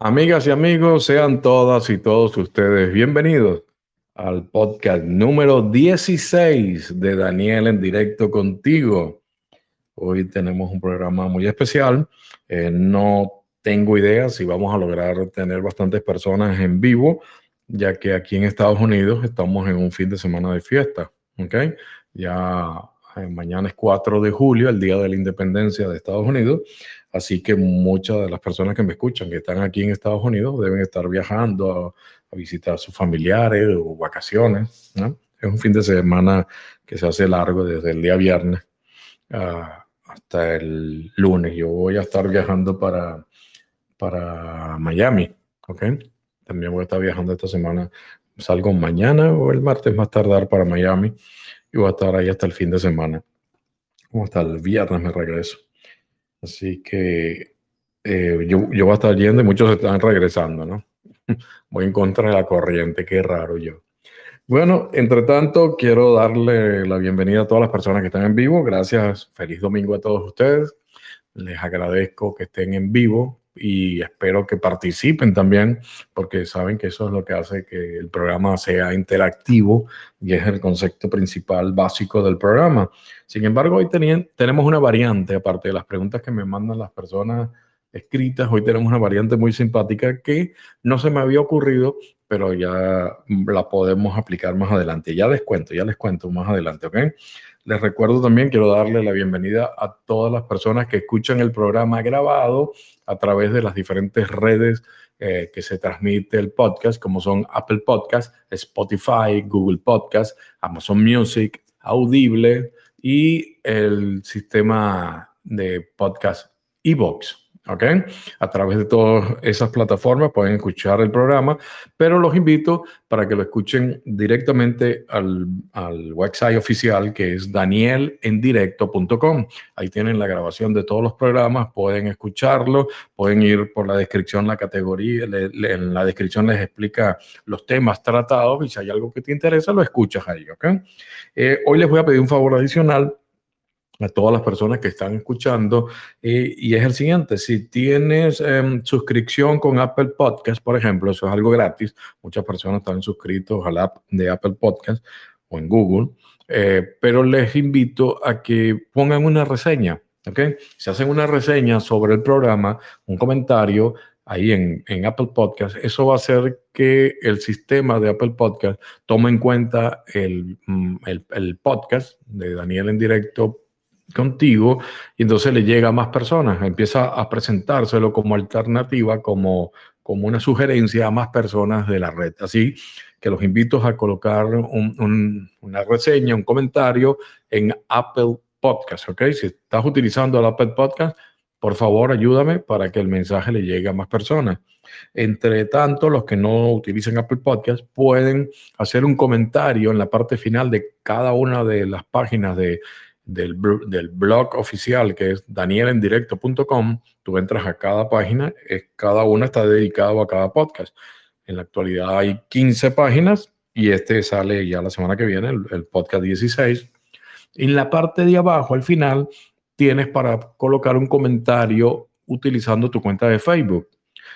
Amigas y amigos, sean todas y todos ustedes bienvenidos al podcast número 16 de Daniel en directo contigo. Hoy tenemos un programa muy especial. Eh, no tengo idea si vamos a lograr tener bastantes personas en vivo, ya que aquí en Estados Unidos estamos en un fin de semana de fiesta. ¿ok? Ya mañana es 4 de julio, el día de la independencia de Estados Unidos. Así que muchas de las personas que me escuchan, que están aquí en Estados Unidos, deben estar viajando a, visitar a sus familiares o vacaciones. Es un fin de semana que se hace largo desde el día viernes ah, hasta el lunes. Yo voy a estar viajando para, para Miami. También voy a estar viajando esta semana. Salgo mañana o el martes más tardar para Miami y voy a estar ahí hasta el fin de semana. Hasta el viernes me regreso. Así que eh, yo, yo voy a estar yendo y muchos están regresando, ¿no? Voy en contra de la corriente, qué raro yo. Bueno, entre tanto, quiero darle la bienvenida a todas las personas que están en vivo. Gracias, feliz domingo a todos ustedes. Les agradezco que estén en vivo y espero que participen también, porque saben que eso es lo que hace que el programa sea interactivo y es el concepto principal básico del programa. Sin embargo, hoy tenemos una variante, aparte de las preguntas que me mandan las personas escritas, hoy tenemos una variante muy simpática que no se me había ocurrido, pero ya la podemos aplicar más adelante. Ya les cuento, ya les cuento más adelante, ¿ok? Les recuerdo también, quiero darle la bienvenida a todas las personas que escuchan el programa grabado a través de las diferentes redes eh, que se transmite el podcast, como son Apple Podcast, Spotify, Google Podcast, Amazon Music, Audible y el sistema de podcast Evox. ¿Ok? A través de todas esas plataformas pueden escuchar el programa, pero los invito para que lo escuchen directamente al, al website oficial que es danielendirecto.com. Ahí tienen la grabación de todos los programas, pueden escucharlo, pueden ir por la descripción, la categoría, en la descripción les explica los temas tratados y si hay algo que te interesa, lo escuchas ahí, ¿ok? Eh, hoy les voy a pedir un favor adicional a todas las personas que están escuchando y, es el siguiente, si tienes em, suscripción con Apple Podcast, por ejemplo, eso es algo gratis, muchas personas están suscritos al app de Apple Podcast o en Google, eh, pero les invito a que pongan una reseña, ¿ok? Si hacen una reseña sobre el programa, un comentario, ahí en, en, Apple Podcast, eso va a hacer que el sistema de Apple Podcast tome en cuenta el, mm, el, el podcast de Daniel en directo contigo y entonces le llega a más personas, empieza a presentárselo como alternativa, como, como una sugerencia a más personas de la red. Así que los invito a colocar una reseña, un comentario en Apple Podcast. Si estás utilizando el Apple Podcast, por favor ayúdame para que el mensaje le llegue a más personas. Entre tanto, los que no utilicen Apple Podcast pueden hacer un comentario en la parte final de cada una de las páginas de del, del, blog oficial que es danielendirecto.com, tú entras a cada página, es, cada una está dedicado a cada podcast. En la actualidad hay 15 páginas y este sale ya la semana que viene, el, el podcast 16. En la parte de abajo, al final, tienes para colocar un comentario utilizando tu cuenta de Facebook.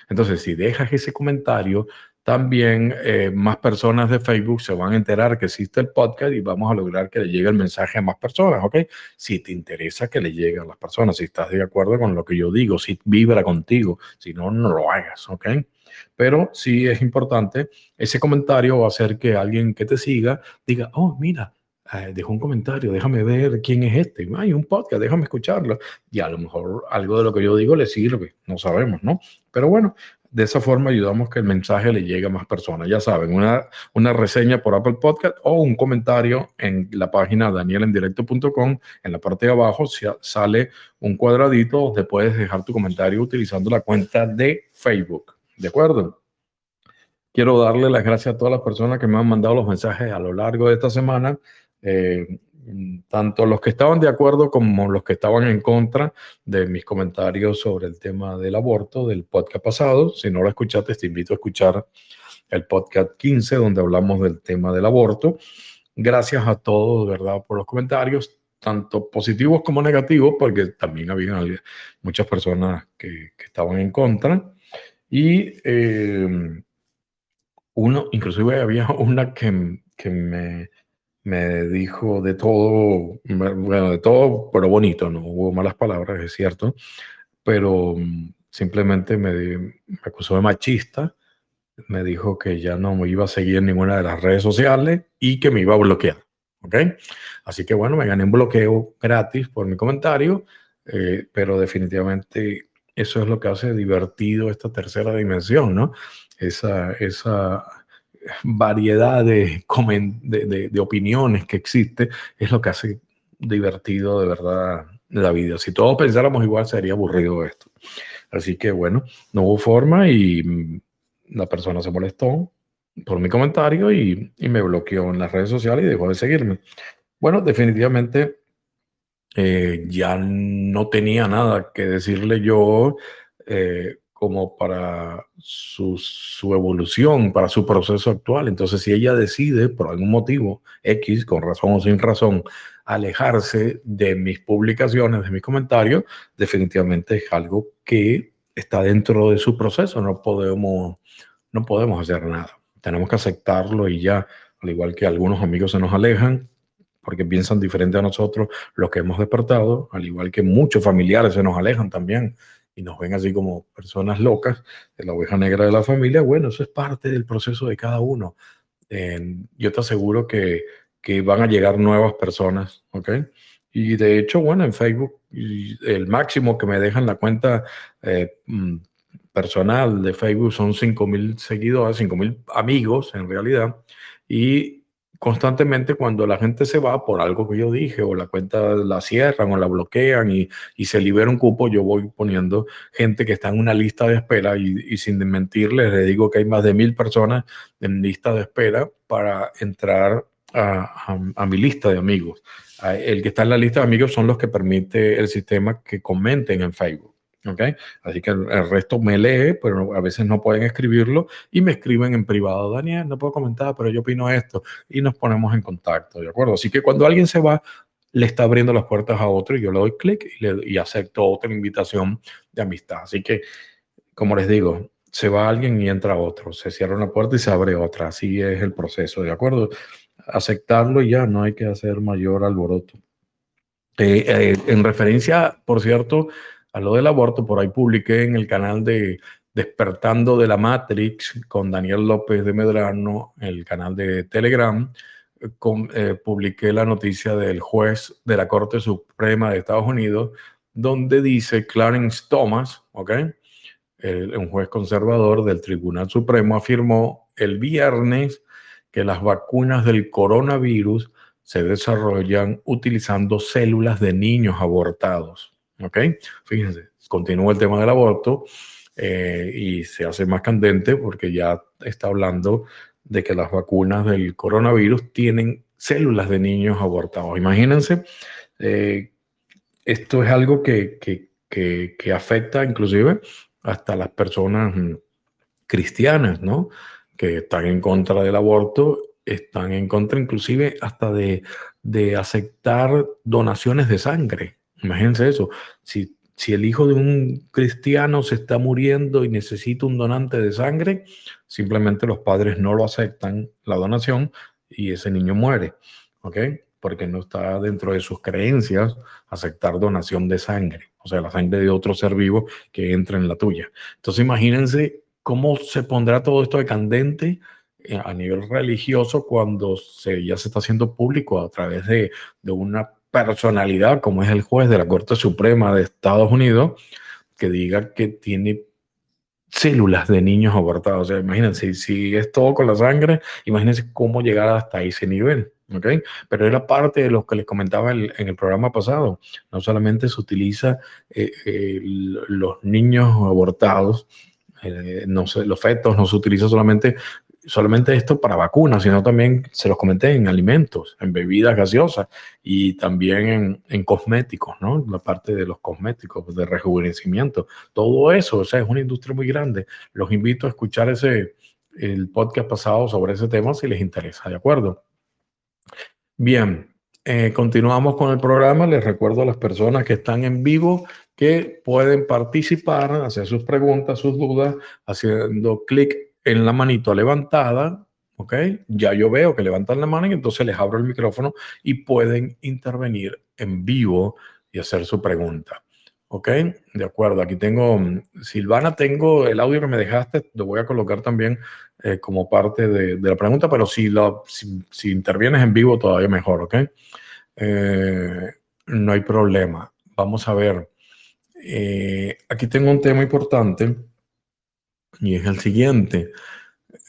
Entonces, si dejas ese comentario, también eh, más personas de Facebook se van a enterar que existe el podcast y vamos a lograr que le llegue el mensaje a más personas, ¿ok? Si te interesa que le llegue a las personas, si estás de acuerdo con lo que yo digo, si vibra contigo, si no, no lo hagas, ¿ok? Pero sí es importante, ese comentario va a hacer que alguien que te siga diga, oh, mira, eh, dejó un comentario, déjame ver quién es este. Hay un podcast, déjame escucharlo. Y a lo mejor algo de lo que yo digo le sirve, no sabemos, ¿no? Pero bueno, de esa forma ayudamos que el mensaje le llegue a más personas. Ya saben, una, una reseña por Apple Podcast o un comentario en la página danielendirecto.com. En la parte de abajo sale un cuadradito donde puedes dejar tu comentario utilizando la cuenta de Facebook. ¿De acuerdo? Quiero darle las gracias a todas las personas que me han mandado los mensajes a lo largo de esta semana. Eh, tanto los que estaban de acuerdo como los que estaban en contra de mis comentarios sobre el tema del aborto del podcast pasado. Si no lo escuchaste, te invito a escuchar el podcast 15 donde hablamos del tema del aborto. Gracias a todos, ¿verdad?, por los comentarios, tanto positivos como negativos, porque también había muchas personas que, que estaban en contra. Y eh, uno, inclusive había una que, que me, me dijo de todo, bueno, de todo, pero bonito, no hubo malas palabras, es cierto, pero mm, simplemente me, me acusó de machista, me dijo que ya no me iba a seguir en ninguna de las redes sociales y que me iba a bloquear. ¿Ok? Así que bueno, me gané un bloqueo gratis por mi comentario, eh, pero definitivamente eso es lo que hace divertido esta tercera dimensión, ¿no? Esa, esa variedad de, de, opiniones que existe es lo que hace divertido de verdad la vida. Si todos pensáramos igual sería aburrido esto. Así que bueno, no hubo forma y la persona se molestó por mi comentario y, y me bloqueó en las redes sociales y dejó de seguirme. Bueno, definitivamente eh, ya no tenía nada que decirle yo eh, como para su, su, evolución, para su proceso actual. Entonces, si ella decide, por algún motivo X, con razón o sin razón, alejarse de mis publicaciones, de mis comentarios, definitivamente es algo que está dentro de su proceso. No podemos, no podemos hacer nada. Tenemos que aceptarlo y ya, al igual que algunos amigos se nos alejan, porque piensan diferente a nosotros, lo que hemos despertado, al igual que muchos familiares se nos alejan también y nos ven así como personas locas, de la oveja negra de la familia, bueno, eso es parte del proceso de cada uno. yo te aseguro que, que, van a llegar nuevas personas, ¿ok? Y de hecho, bueno, en Facebook, el máximo que me dejan la cuenta eh, mm, personal de Facebook son 5 mil seguidores, 5 mil amigos en realidad. Y constantemente cuando la gente se va por algo que yo dije o la cuenta la cierran o la bloquean y, y se libera un cupo, yo voy poniendo gente que está en una lista de espera y, y sin mentirles, le digo que hay más de mil personas en lista de espera para entrar a, a, a mi lista de amigos. El que está en la lista de amigos son los que permite el sistema que comenten en Facebook. ¿Ok? Así que el, resto me lee, pero a veces no pueden escribirlo y me escriben en privado, Daniel, no puedo comentar, pero yo opino esto y nos ponemos en contacto, ¿de acuerdo? Así que cuando alguien se va, le está abriendo las puertas a otro y yo le doy clic y, y acepto otra invitación de amistad. Así que, como les digo, se va alguien y entra otro, se cierra una puerta y se abre otra, así es el proceso, ¿de acuerdo? Aceptarlo ya, no hay que hacer mayor alboroto. Eh, eh, en referencia, por cierto, a lo del aborto, por ahí publiqué en el canal de Despertando de la Matrix con Daniel López de Medrano, el canal de Telegram, eh, publiqué la noticia del juez de la Corte Suprema de Estados Unidos, donde dice Clarence Thomas, ¿ok? Un juez conservador del Tribunal Supremo afirmó el viernes que las vacunas del coronavirus se desarrollan utilizando células de niños abortados. ¿Ok? Fíjense, continúa el tema del aborto eh, y se hace más candente porque ya está hablando de que las vacunas del coronavirus tienen células de niños abortados. Imagínense, eh, esto es algo que, que, que, que, afecta inclusive hasta las personas mm, cristianas, ¿no? Que están en contra del aborto, están en contra inclusive hasta de, de aceptar donaciones de sangre. Imagínense eso. Si, si el hijo de un cristiano se está muriendo y necesita un donante de sangre, simplemente los padres no lo aceptan la donación y ese niño muere. ¿Ok? Porque no está dentro de sus creencias aceptar donación de sangre, o sea, la sangre de otro ser vivo que entra en la tuya. Entonces, imagínense cómo se pondrá todo esto de candente eh, a nivel religioso cuando se, ya se está haciendo público a través de, de una personalidad como es el juez de la Corte Suprema de Estados Unidos que diga que tiene células de niños abortados. O sea, imagínense, si es todo con la sangre, imagínense cómo llegar hasta ese nivel. ¿ok? Pero era parte de lo que les comentaba en el programa pasado. No solamente se utiliza eh, los niños abortados, eh, no se, los fetos no se utiliza solamente solamente esto para vacunas, sino también, se los comenté, en alimentos, en bebidas gaseosas y también en, en, cosméticos, ¿no? La parte de los cosméticos, de rejuvenecimiento. Todo eso, o sea, es una industria muy grande. Los invito a escuchar ese, el podcast pasado sobre ese tema si les interesa, ¿de acuerdo? Bien, eh, continuamos con el programa. Les recuerdo a las personas que están en vivo que pueden participar, hacer sus preguntas, sus dudas, haciendo clic en la manito levantada. ¿Ok? Ya yo veo que levantan la mano y entonces les abro el micrófono y pueden intervenir en vivo y hacer su pregunta. ¿Ok? De acuerdo. Aquí tengo, Silvana, tengo el audio que me dejaste, lo voy a colocar también eh, como parte de, la pregunta, pero si, lo, si, intervienes en vivo todavía mejor, ¿ok? Eh, no hay problema. Vamos a ver. Eh, aquí tengo un tema importante y es el siguiente.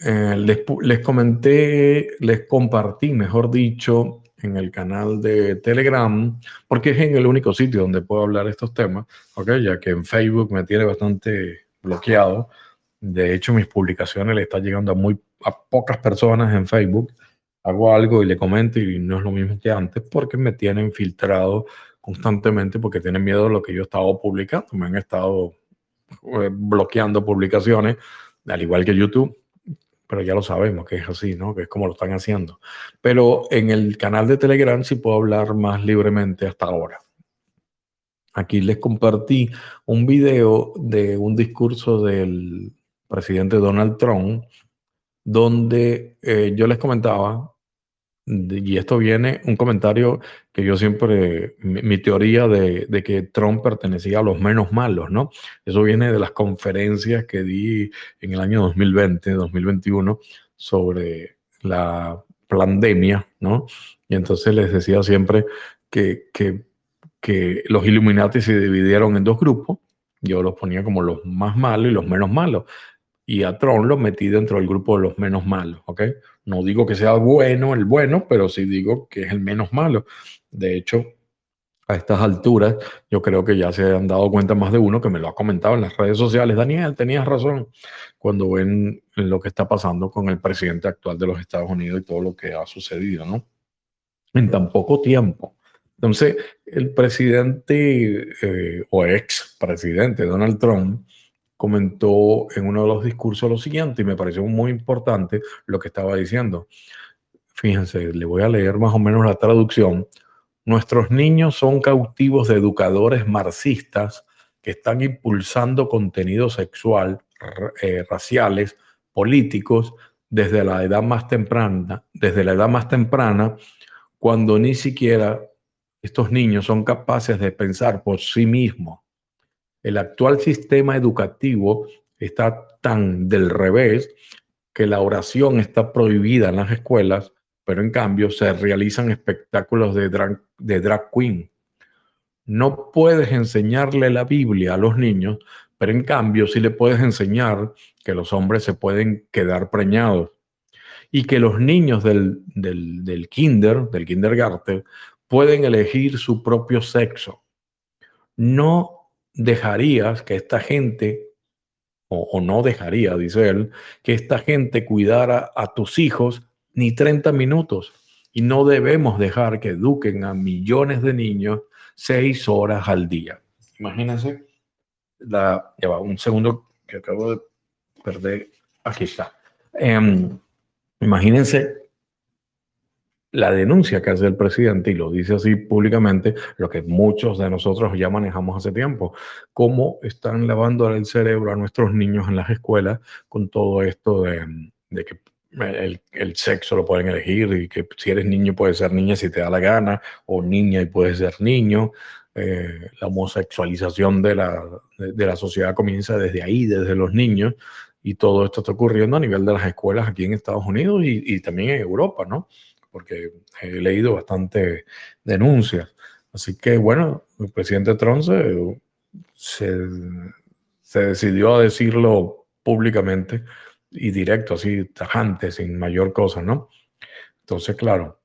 les, les comenté, les compartí, mejor dicho, en el canal de Telegram, porque es en el único sitio donde puedo hablar estos temas, ¿ok? Ya que en Facebook me tiene bastante bloqueado. De hecho, mis publicaciones le están llegando a muy a pocas personas en Facebook. Hago algo y le comento y no es lo mismo que antes porque me tienen filtrado constantemente porque tienen miedo de lo que yo he estado publicando. Me han estado eh, bloqueando publicaciones, al igual que YouTube pero ya lo sabemos que es así, ¿no? Que es como lo están haciendo. Pero en el canal de Telegram sí puedo hablar más libremente hasta ahora. Aquí les compartí un video de un discurso del presidente Donald Trump, donde eh, yo les comentaba y esto viene, un comentario que yo siempre, mi, teoría de, que Trump pertenecía a los menos malos, ¿no? Eso viene de las conferencias que di en el año 2020, 2021, sobre la pandemia, ¿no? Y entonces les decía siempre que, que, que los Illuminati se dividieron en dos grupos, yo los ponía como los más malos y los menos malos y a Tron lo metí dentro del grupo de los menos malos, ¿ok? No digo que sea bueno el bueno, pero sí digo que es el menos malo. De hecho, a estas alturas, yo creo que ya se han dado cuenta más de uno que me lo ha comentado en las redes sociales. Daniel, tenías razón cuando ven lo que está pasando con el presidente actual de los Estados Unidos y todo lo que ha sucedido, ¿no? En tan poco tiempo. Entonces, el presidente eh, o ex presidente Donald Trump comentó en uno de los discursos lo siguiente y me pareció muy importante lo que estaba diciendo. Fíjense, le voy a leer más o menos la traducción. Nuestros niños son cautivos de educadores marxistas que están impulsando contenido sexual, eh, raciales, políticos desde la edad más temprana, desde la edad más temprana, cuando ni siquiera estos niños son capaces de pensar por sí mismos el actual sistema educativo está tan del revés que la oración está prohibida en las escuelas, pero en cambio se realizan espectáculos de drag, de drag queen. No puedes enseñarle la Biblia a los niños, pero en cambio sí le puedes enseñar que los hombres se pueden quedar preñados y que los niños del, del, del kinder, del kindergarten, pueden elegir su propio sexo. No dejarías que esta gente, o, no dejaría, dice él, que esta gente cuidara a tus hijos ni 30 minutos. Y no debemos dejar que eduquen a millones de niños seis horas al día. Imagínense, la, ya un segundo que acabo de perder. Aquí está. Em, imagínense la denuncia que hace el presidente, y lo dice así públicamente, lo que muchos de nosotros ya manejamos hace tiempo, cómo están lavando el cerebro a nuestros niños en las escuelas con todo esto de, que el, sexo lo pueden elegir y que si eres niño puedes ser niña si te da la gana, o niña y puedes ser niño. Eh, la homosexualización de la, de, la sociedad comienza desde ahí, desde los niños, y todo esto está ocurriendo a nivel de las escuelas aquí en Estados Unidos y también en Europa, ¿no? Porque he leído bastante denuncias. Así que bueno, el presidente Trump se, decidió a decirlo públicamente y directo, así tajante, sin mayor cosa, ¿no? Entonces, claro,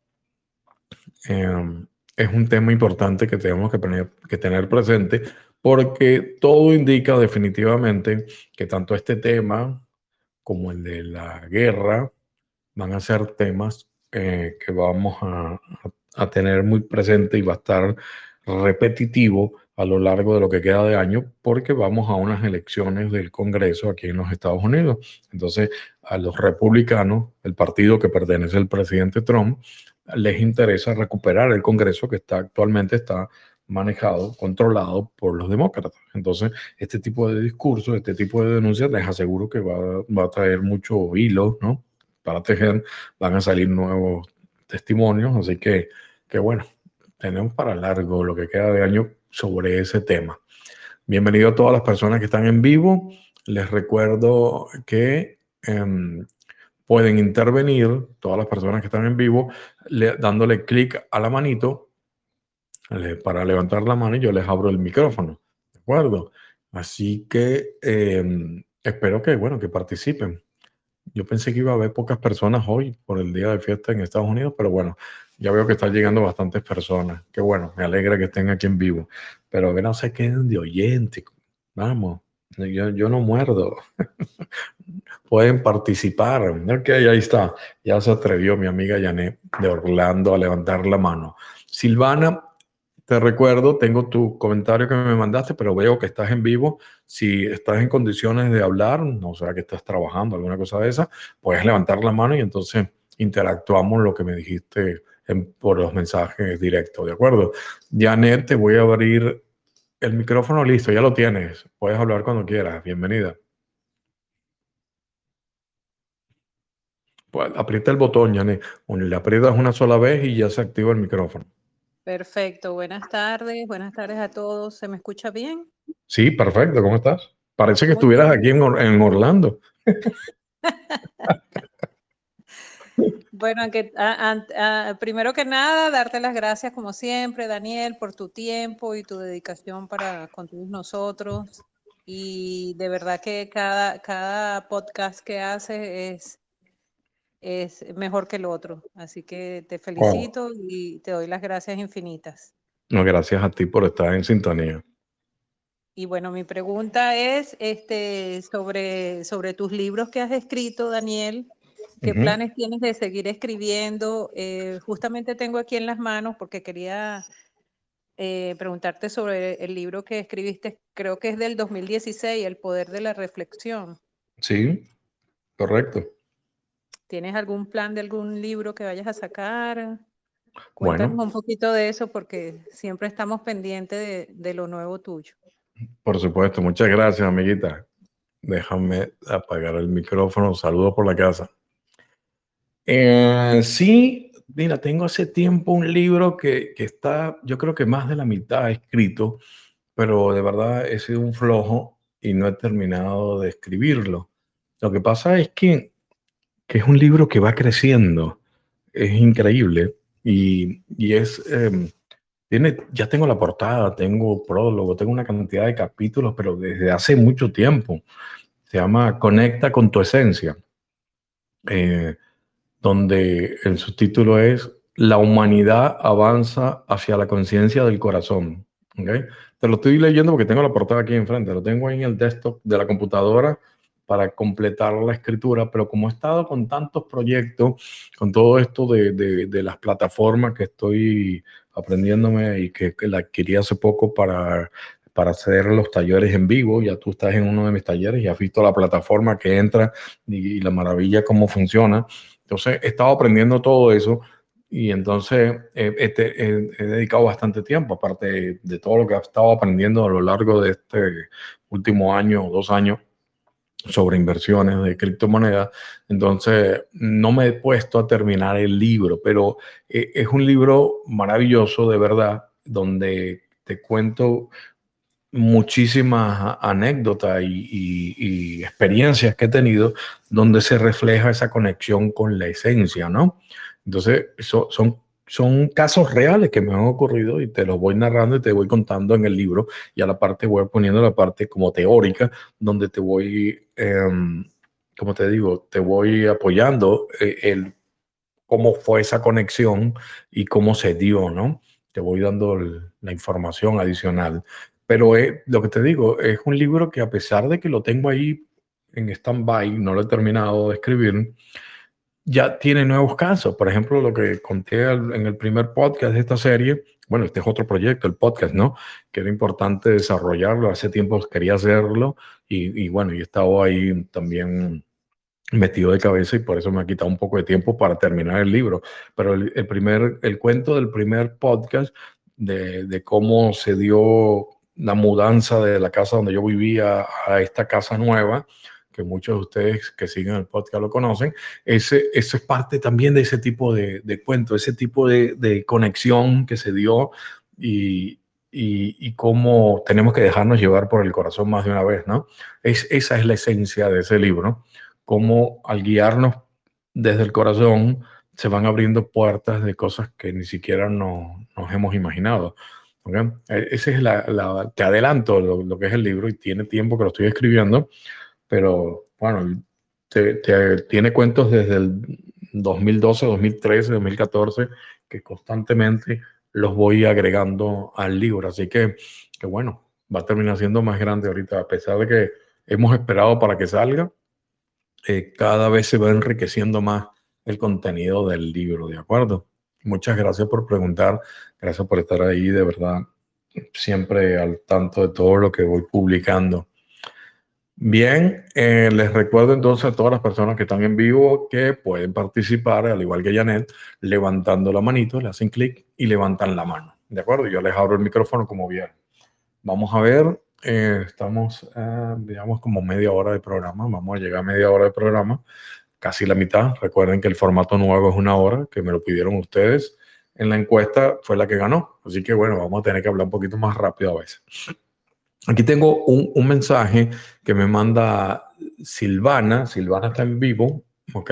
em, es un tema importante que tenemos que tener, que tener presente porque todo indica definitivamente que tanto este tema como el de la guerra van a ser temas eh, que vamos a, tener muy presente y va a estar repetitivo a lo largo de lo que queda de año porque vamos a unas elecciones del Congreso aquí en los Estados Unidos. Entonces, a los republicanos, el partido que pertenece al presidente Trump, les interesa recuperar el Congreso que actualmente está manejado, controlado por los demócratas. Entonces, este tipo de discursos, este tipo de denuncias, les aseguro que va, va a traer mucho hilo, ¿no? Para tejer, van a salir nuevos testimonios, así que, que bueno, tenemos para largo lo que queda de año sobre ese tema. Bienvenido a todas las personas que están en vivo. Les recuerdo que em, pueden intervenir, todas las personas que están en vivo, dándole clic a la manito para levantar la mano y yo les abro el micrófono. ¿De acuerdo? Así que em, espero que, bueno, que participen. Yo pensé que iba a haber pocas personas hoy por el día de fiesta en Estados Unidos, pero bueno, ya veo que están llegando bastantes personas. Qué bueno, me alegra que estén aquí en vivo. Pero que no se queden de oyente. Vamos, yo, yo no muerdo. Pueden participar. Ok, ahí está. Ya se atrevió mi amiga Janet de Orlando a levantar la mano. Silvana, te recuerdo, tengo tu comentario que me mandaste, pero veo que estás en vivo. Si estás en condiciones de hablar, no sea que estás trabajando, alguna cosa de esa, puedes levantar la mano y entonces interactuamos lo que me dijiste por los mensajes directos, ¿de acuerdo? Janet, te voy a abrir el micrófono, listo, ya lo tienes. Puedes hablar cuando quieras. Bienvenida. Pues aprieta el botón, Janet. Le aprietas una sola vez y ya se activa el micrófono. Perfecto. Buenas tardes. Buenas tardes a todos. ¿Se me escucha bien? Sí, perfecto. ¿Cómo estás? Parece que estuvieras aquí en, en Orlando. Bueno, primero que nada, darte las gracias como siempre, Daniel, por tu tiempo y tu dedicación para con todos nosotros. Y de verdad que cada, cada podcast que haces es, es mejor que el otro. Así que te felicito y te doy las gracias infinitas. No, gracias a ti por estar en sintonía. Y bueno, mi pregunta es este, sobre, sobre tus libros que has escrito, Daniel. ¿Qué planes tienes de seguir escribiendo? Eh, justamente tengo aquí en las manos porque quería eh, preguntarte sobre el libro que escribiste, creo que es del 2016, El Poder de la Reflexión. Sí, correcto. ¿Tienes algún plan de algún libro que vayas a sacar? Cuéntanos un poquito de eso porque siempre estamos pendientes de, de lo nuevo tuyo. Por supuesto, muchas gracias, amiguita. Déjame apagar el micrófono. Saludos por la casa. Eh, sí, mira, tengo hace tiempo un libro que, que, está, yo creo que más de la mitad escrito, pero de verdad he sido un flojo y no he terminado de escribirlo. Lo que pasa es que, que es un libro que va creciendo, es increíble y, y es, em, tiene, ya tengo la portada, tengo prólogo, tengo una cantidad de capítulos, pero desde hace mucho tiempo. Se llama Conecta con tu esencia. Eh, donde el subtítulo es La humanidad avanza hacia la conciencia del corazón. ¿okay? Te lo estoy leyendo porque tengo la portada aquí enfrente, lo tengo ahí en el desktop de la computadora para completar la escritura, pero como he estado con tantos proyectos, con todo esto de, de, las plataformas que estoy aprendiéndome y que, la adquirí hace poco para, para hacer los talleres en vivo, ya tú estás en uno de mis talleres y has visto la plataforma que entra y, la maravilla cómo funciona. Entonces he estado aprendiendo todo eso y entonces este, he, dedicado bastante tiempo, aparte de, todo lo que he estado aprendiendo a lo largo de este último año o dos años sobre inversiones de criptomonedas. Entonces no me he puesto a terminar el libro, pero eh, es un libro maravilloso de verdad, donde te cuento muchísimas anécdotas y, experiencias que he tenido donde se refleja esa conexión con la esencia, ¿no? Entonces, eso son, son casos reales que me han ocurrido y te los voy narrando y te voy contando en el libro y a la parte voy poniendo la parte como teórica donde te voy, em, como te digo, te voy apoyando eh, el cómo fue esa conexión y cómo se dio, ¿no? Te voy dando la información adicional. Pero lo que te digo, es un libro que a pesar de que lo tengo ahí en stand-by, no lo he terminado de escribir, ya tiene nuevos casos. Por ejemplo, lo que conté en el primer podcast de esta serie, bueno, este es otro proyecto, el podcast, ¿no? Que era importante desarrollarlo. Hace tiempo quería hacerlo y, y bueno, y he estado ahí también metido de cabeza y por eso me ha quitado un poco de tiempo para terminar el libro. Pero el, primer, el cuento del primer podcast de, cómo se dio la mudanza de la casa donde yo vivía a esta casa nueva, que muchos de ustedes que siguen el podcast lo conocen, ese, eso es parte también de ese tipo de, de cuento, ese tipo de, de, conexión que se dio y, y, y, cómo tenemos que dejarnos llevar por el corazón más de una vez, ¿no? Es, esa es la esencia de ese libro, cómo al guiarnos desde el corazón se van abriendo puertas de cosas que ni siquiera nos, nos hemos imaginado. ¿okay? E, ese es la, la, te adelanto lo, lo, que es el libro y tiene tiempo que lo estoy escribiendo, pero bueno, te, tiene cuentos desde el 2012, 2013, 2014, que constantemente los voy agregando al libro. Así que, que bueno, va a terminar siendo más grande ahorita, a pesar de que hemos esperado para que salga, eh, cada vez se va enriqueciendo más el contenido del libro, ¿de acuerdo? Muchas gracias por preguntar, gracias por estar ahí, de verdad, siempre al tanto de todo lo que voy publicando. Bien, eh, les recuerdo entonces a todas las personas que están en vivo que pueden participar, al igual que Janet, levantando la manito, le hacen clic y levantan la mano. ¿De acuerdo? Yo les abro el micrófono como vieron. Vamos a ver eh, estamos, eh, digamos, como media hora de programa. Vamos a llegar a media hora de programa, casi la mitad. Recuerden que el formato nuevo es una hora, que me lo pidieron ustedes. En la encuesta fue la que ganó. Así que bueno, vamos a tener que hablar un poquito más rápido a veces. Aquí tengo un, un mensaje que me manda Silvana. Silvana está en vivo, ¿ok?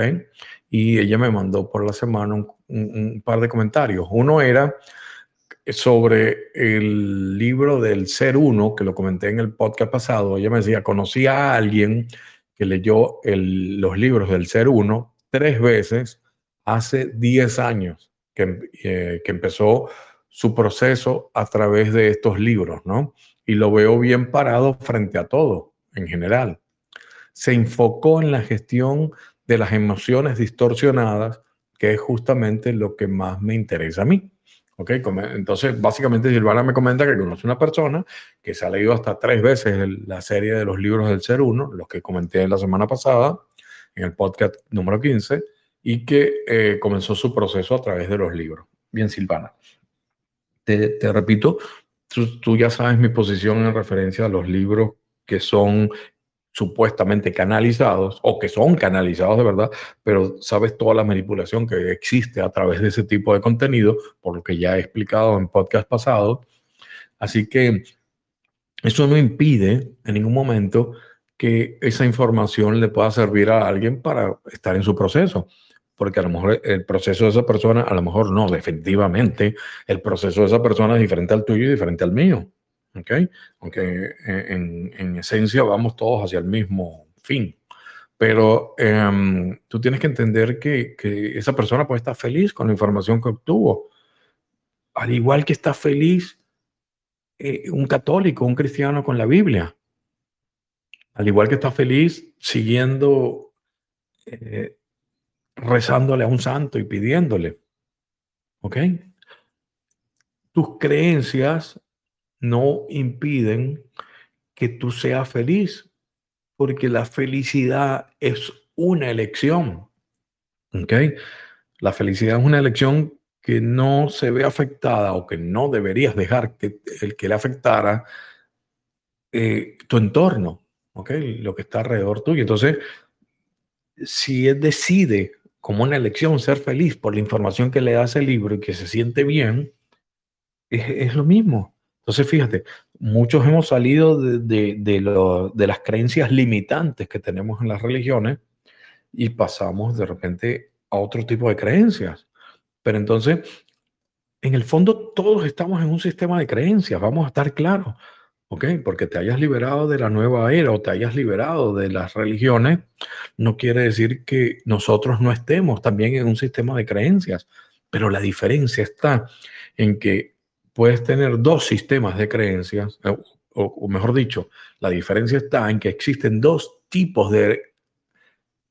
Y ella me mandó por la semana un, par de comentarios. Uno era sobre el libro del Ser Uno, que lo comenté en el podcast pasado. Ella me decía, conocí a alguien que leyó los libros del Ser Uno tres veces hace 10 años, que, eh, que empezó su proceso a través de estos libros, ¿no? Y lo veo bien parado frente a todo, en general. Se enfocó en la gestión de las emociones distorsionadas, que es justamente lo que más me interesa a mí. ¿Ok? Entonces, básicamente Silvana me comenta que conoce una persona que se ha leído hasta tres veces la serie de los libros del Ser Uno, los que comenté la semana pasada en el podcast número 15, y que eh, comenzó su proceso a través de los libros. Bien, Silvana. Te, te repito, tú, ya sabes mi posición en referencia a los libros que son supuestamente canalizados o que son canalizados de verdad, pero sabes toda la manipulación que existe a través de ese tipo de contenido, por lo que ya he explicado en podcast pasados. Así que eso no impide en ningún momento que esa información le pueda servir a alguien para estar en su proceso. Porque a lo mejor el proceso de esa persona, a lo mejor no, definitivamente, el proceso de esa persona es diferente al tuyo y diferente al mío. ¿ok? Aunque en, en, esencia vamos todos hacia el mismo fin. Pero eh, tú tienes que entender que, que, esa persona puede estar feliz con la información que obtuvo. Al igual que está feliz eh, un católico, un cristiano con la Biblia. Al igual que está feliz siguiendo, eh, rezándole a un santo y pidiéndole. ¿Ok? Tus creencias no impiden que tú seas feliz, porque la felicidad es una elección. ¿Ok? La felicidad es una elección que no se ve afectada o que no deberías dejar que el que le afectara eh, tu entorno, ¿ok? Lo que está alrededor tuyo. Entonces, si él decide como una elección ser feliz por la información que le da ese libro y que se siente bien, es, es lo mismo. Entonces, fíjate, muchos hemos salido de, de, de, lo, de, las creencias limitantes que tenemos en las religiones y pasamos de repente a otro tipo de creencias. Pero entonces, en el fondo, todos estamos en un sistema de creencias, vamos a estar claros, ¿ok? Porque te hayas liberado de la nueva era o te hayas liberado de las religiones, no quiere decir que nosotros no estemos también en un sistema de creencias. Pero la diferencia está en que puedes tener dos sistemas de creencias, o, o, mejor dicho, la diferencia está en que existen dos tipos de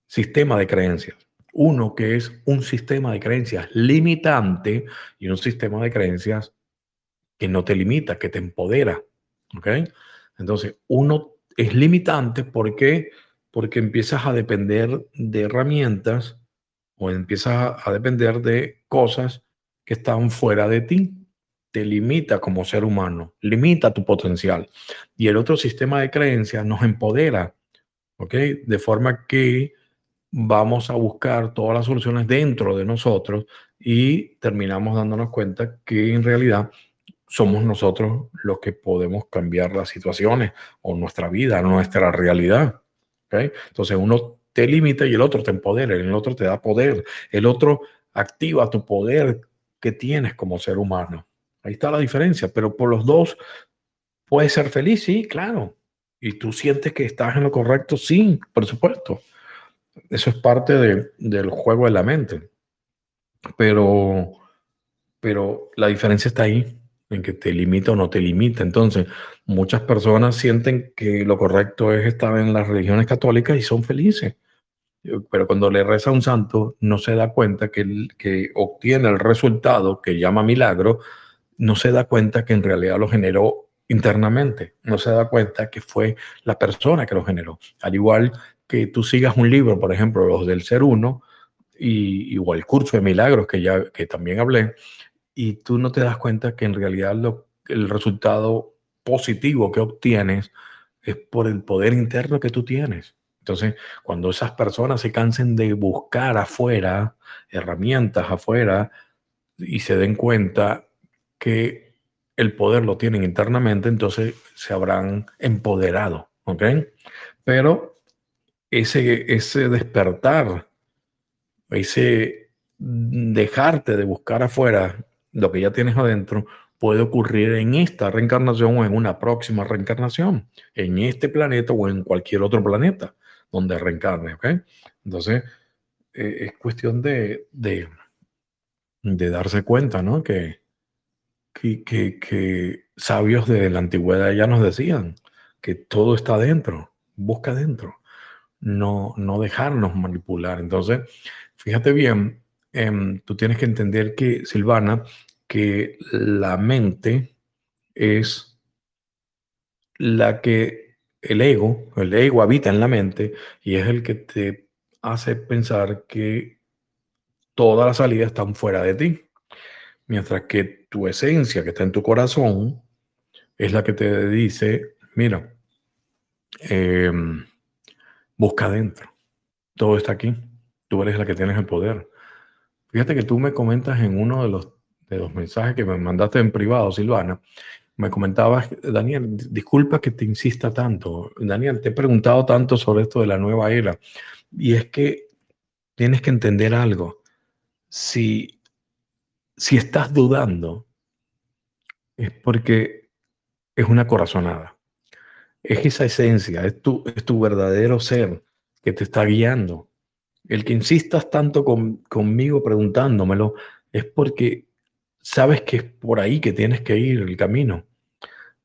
sistema de creencias. Uno que es un sistema de creencias limitante y un sistema de creencias que no te limita, que te empodera. ¿Ok? Entonces, uno es limitante porque porque empiezas a depender de herramientas o empiezas a depender de cosas que están fuera de ti. Te limita como ser humano, limita tu potencial. Y el otro sistema de creencias nos empodera, ¿ok? De forma que vamos a buscar todas las soluciones dentro de nosotros y terminamos dándonos cuenta que en realidad somos nosotros los que podemos cambiar las situaciones o nuestra vida, nuestra realidad. Entonces uno te limita y el otro te empodera, el otro te da poder, el otro activa tu poder que tienes como ser humano. Ahí está la diferencia, pero por los dos puedes ser feliz, sí, claro. Y tú sientes que estás en lo correcto, sí, por supuesto. Eso es parte del juego de la mente. Pero, pero la diferencia está ahí, en que te limita o no te limita. Entonces, muchas personas sienten que lo correcto es estar en las religiones católicas y son felices. Pero cuando le reza a un santo, no se da cuenta que, que obtiene el resultado que llama milagro, no se da cuenta que en realidad lo generó internamente, no se da cuenta que fue la persona que lo generó. Al igual que tú sigas un libro, por ejemplo, los del ser uno, y, o el curso de milagros que ya que también hablé, y tú no te das cuenta que en realidad lo, el resultado positivo que obtienes es por el poder interno que tú tienes. Entonces, cuando esas personas se cansen de buscar afuera herramientas afuera y se den cuenta que el poder lo tienen internamente, entonces se habrán empoderado, ¿ok? Pero ese, ese despertar, ese dejarte de buscar afuera lo que ya tienes adentro, puede ocurrir en esta reencarnación o en una próxima reencarnación, en este planeta o en cualquier otro planeta donde reencarne, ¿ok? Entonces, eh, es cuestión de, de, darse cuenta, ¿no? Que, que, que, que sabios de la antigüedad ya nos decían que todo está dentro, busca dentro no, no dejarnos manipular. Entonces, fíjate bien, em, tú tienes que entender que, Silvana, que la mente es la que el ego, el ego habita en la mente y es el que te hace pensar que todas las salidas están fuera de ti. Mientras que tu esencia que está en tu corazón es la que te dice, mira, eh, Busca adentro. Todo está aquí. Tú eres la que tienes el poder. Fíjate que tú me comentas en uno de los, de los mensajes que me mandaste en privado, Silvana. Me comentabas, Daniel, disculpa que te insista tanto. Daniel, te he preguntado tanto sobre esto de la nueva era. Y es que tienes que entender algo. Si, si estás dudando, es porque es una corazonada es esa esencia, es tu, es tu verdadero ser que te está guiando. El que insistas tanto conmigo preguntándomelo es porque sabes que es por ahí que tienes que ir el camino.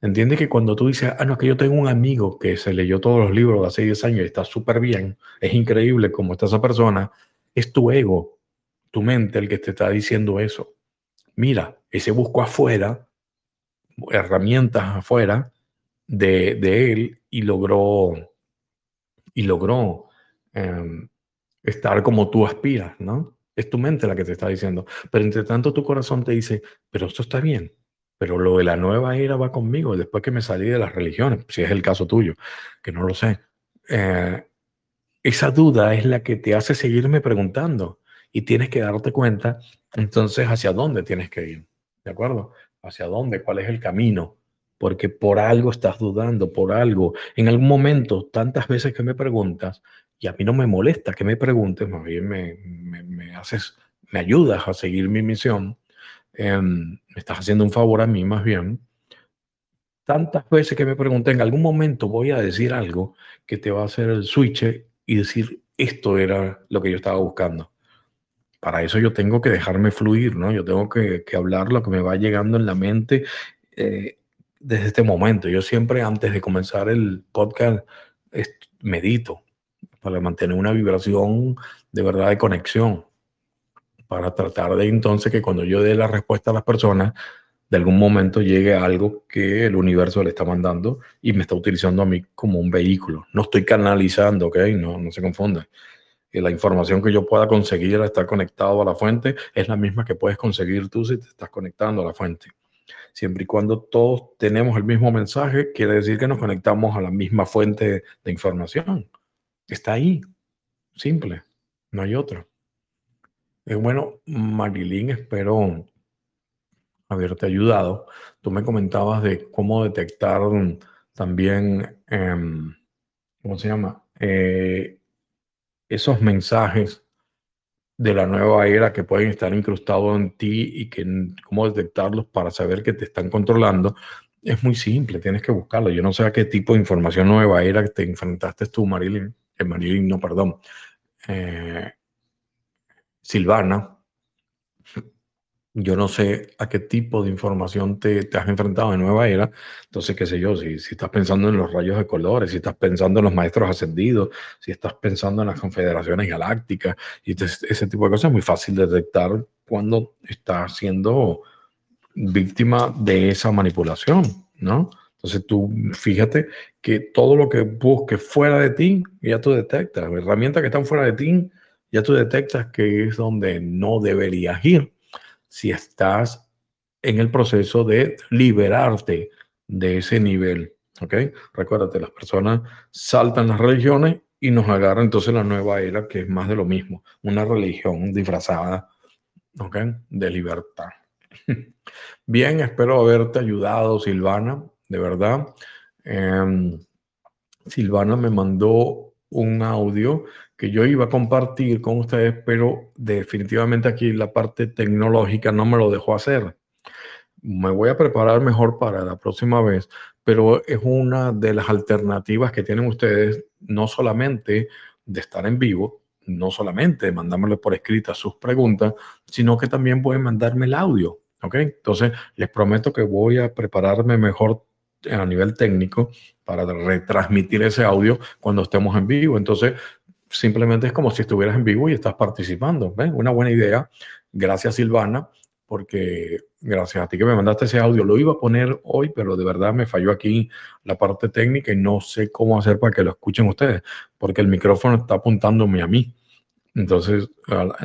Entiendes que cuando tú dices, ah, no, es que yo tengo un amigo que se leyó todos los libros de hace 10 años y está súper bien, es increíble cómo está esa persona, es tu ego, tu mente el que te está diciendo eso. Mira, ese busco afuera, herramientas afuera, de, él y logró, y logró em, estar como tú aspiras, ¿no? Es tu mente la que te está diciendo. Pero entre tanto tu corazón te dice, pero esto está bien. Pero lo de la nueva era va conmigo después que me salí de las religiones, si es el caso tuyo, que no lo sé. Eh, esa duda es la que te hace seguirme preguntando y tienes que darte cuenta entonces hacia dónde tienes que ir. ¿De acuerdo? Hacia dónde, cuál es el camino porque por algo estás dudando, por algo. En algún momento, tantas veces que me preguntas, y a mí no me molesta que me preguntes, más bien me, me, haces, me ayudas a seguir mi misión, em, me estás haciendo un favor a mí más bien. Tantas veces que me pregunté, en algún momento voy a decir algo que te va a hacer el switch y decir, esto era lo que yo estaba buscando. Para eso yo tengo que dejarme fluir, ¿no? Yo tengo que, que hablar lo que me va llegando en la mente eh, desde este momento. Yo siempre antes de comenzar el podcast medito para mantener una vibración de verdad de conexión, para tratar de entonces que cuando yo dé la respuesta a las personas de algún momento llegue algo que el universo le está mandando y me está utilizando a mí como un vehículo. No estoy canalizando, ¿ok? No, no se confunda. La información que yo pueda conseguir al estar conectado a la fuente es la misma que puedes conseguir tú si te estás conectando a la fuente. Siempre y cuando todos tenemos el mismo mensaje, quiere decir que nos conectamos a la misma fuente de información. Está ahí. Simple. No hay otra. Eh, bueno, Marilyn, espero haberte ayudado. Tú me comentabas de cómo detectar también, em, ¿cómo se llama? Eh, esos mensajes de la nueva era que pueden estar incrustados en ti y que cómo detectarlos para saber que te están controlando. Es muy simple, tienes que buscarlo. Yo no sé a qué tipo de información nueva era que te enfrentaste tú, Marilyn. Eh, Marilyn, no, perdón. Eh, Silvana, yo no sé a qué tipo de información te, has enfrentado en Nueva Era. Entonces, qué sé yo, si, si, estás pensando en los rayos de colores, si estás pensando en los maestros ascendidos, si estás pensando en las confederaciones galácticas, y ese tipo de cosas es muy fácil de detectar cuando estás siendo víctima de esa manipulación, ¿no? Entonces tú fíjate que todo lo que busques fuera de ti, ya tú detectas. Herramientas que están fuera de ti, ya tú detectas que es donde no deberías ir si estás en el proceso de liberarte de ese nivel. ¿Ok? Recuérdate, las personas saltan las religiones y nos agarra entonces la nueva era que es más de lo mismo, una religión disfrazada, ¿ok? De libertad. Bien, espero haberte ayudado, Silvana, de verdad. Em, Silvana me mandó un audio que yo iba a compartir con ustedes, pero definitivamente aquí la parte tecnológica no me lo dejó hacer. Me voy a preparar mejor para la próxima vez, pero es una de las alternativas que tienen ustedes, no solamente de estar en vivo, no solamente mandármelo por escrita sus preguntas, sino que también pueden mandarme el audio. ¿Ok? Entonces, les prometo que voy a prepararme mejor a nivel técnico para retransmitir ese audio cuando estemos en vivo. Entonces, simplemente es como si estuvieras en vivo y estás participando. Una buena idea. Gracias, Silvana, porque gracias a ti que me mandaste ese audio. Lo iba a poner hoy, pero de verdad me falló aquí la parte técnica y no sé cómo hacer para que lo escuchen ustedes, porque el micrófono está apuntándome a mí. Entonces,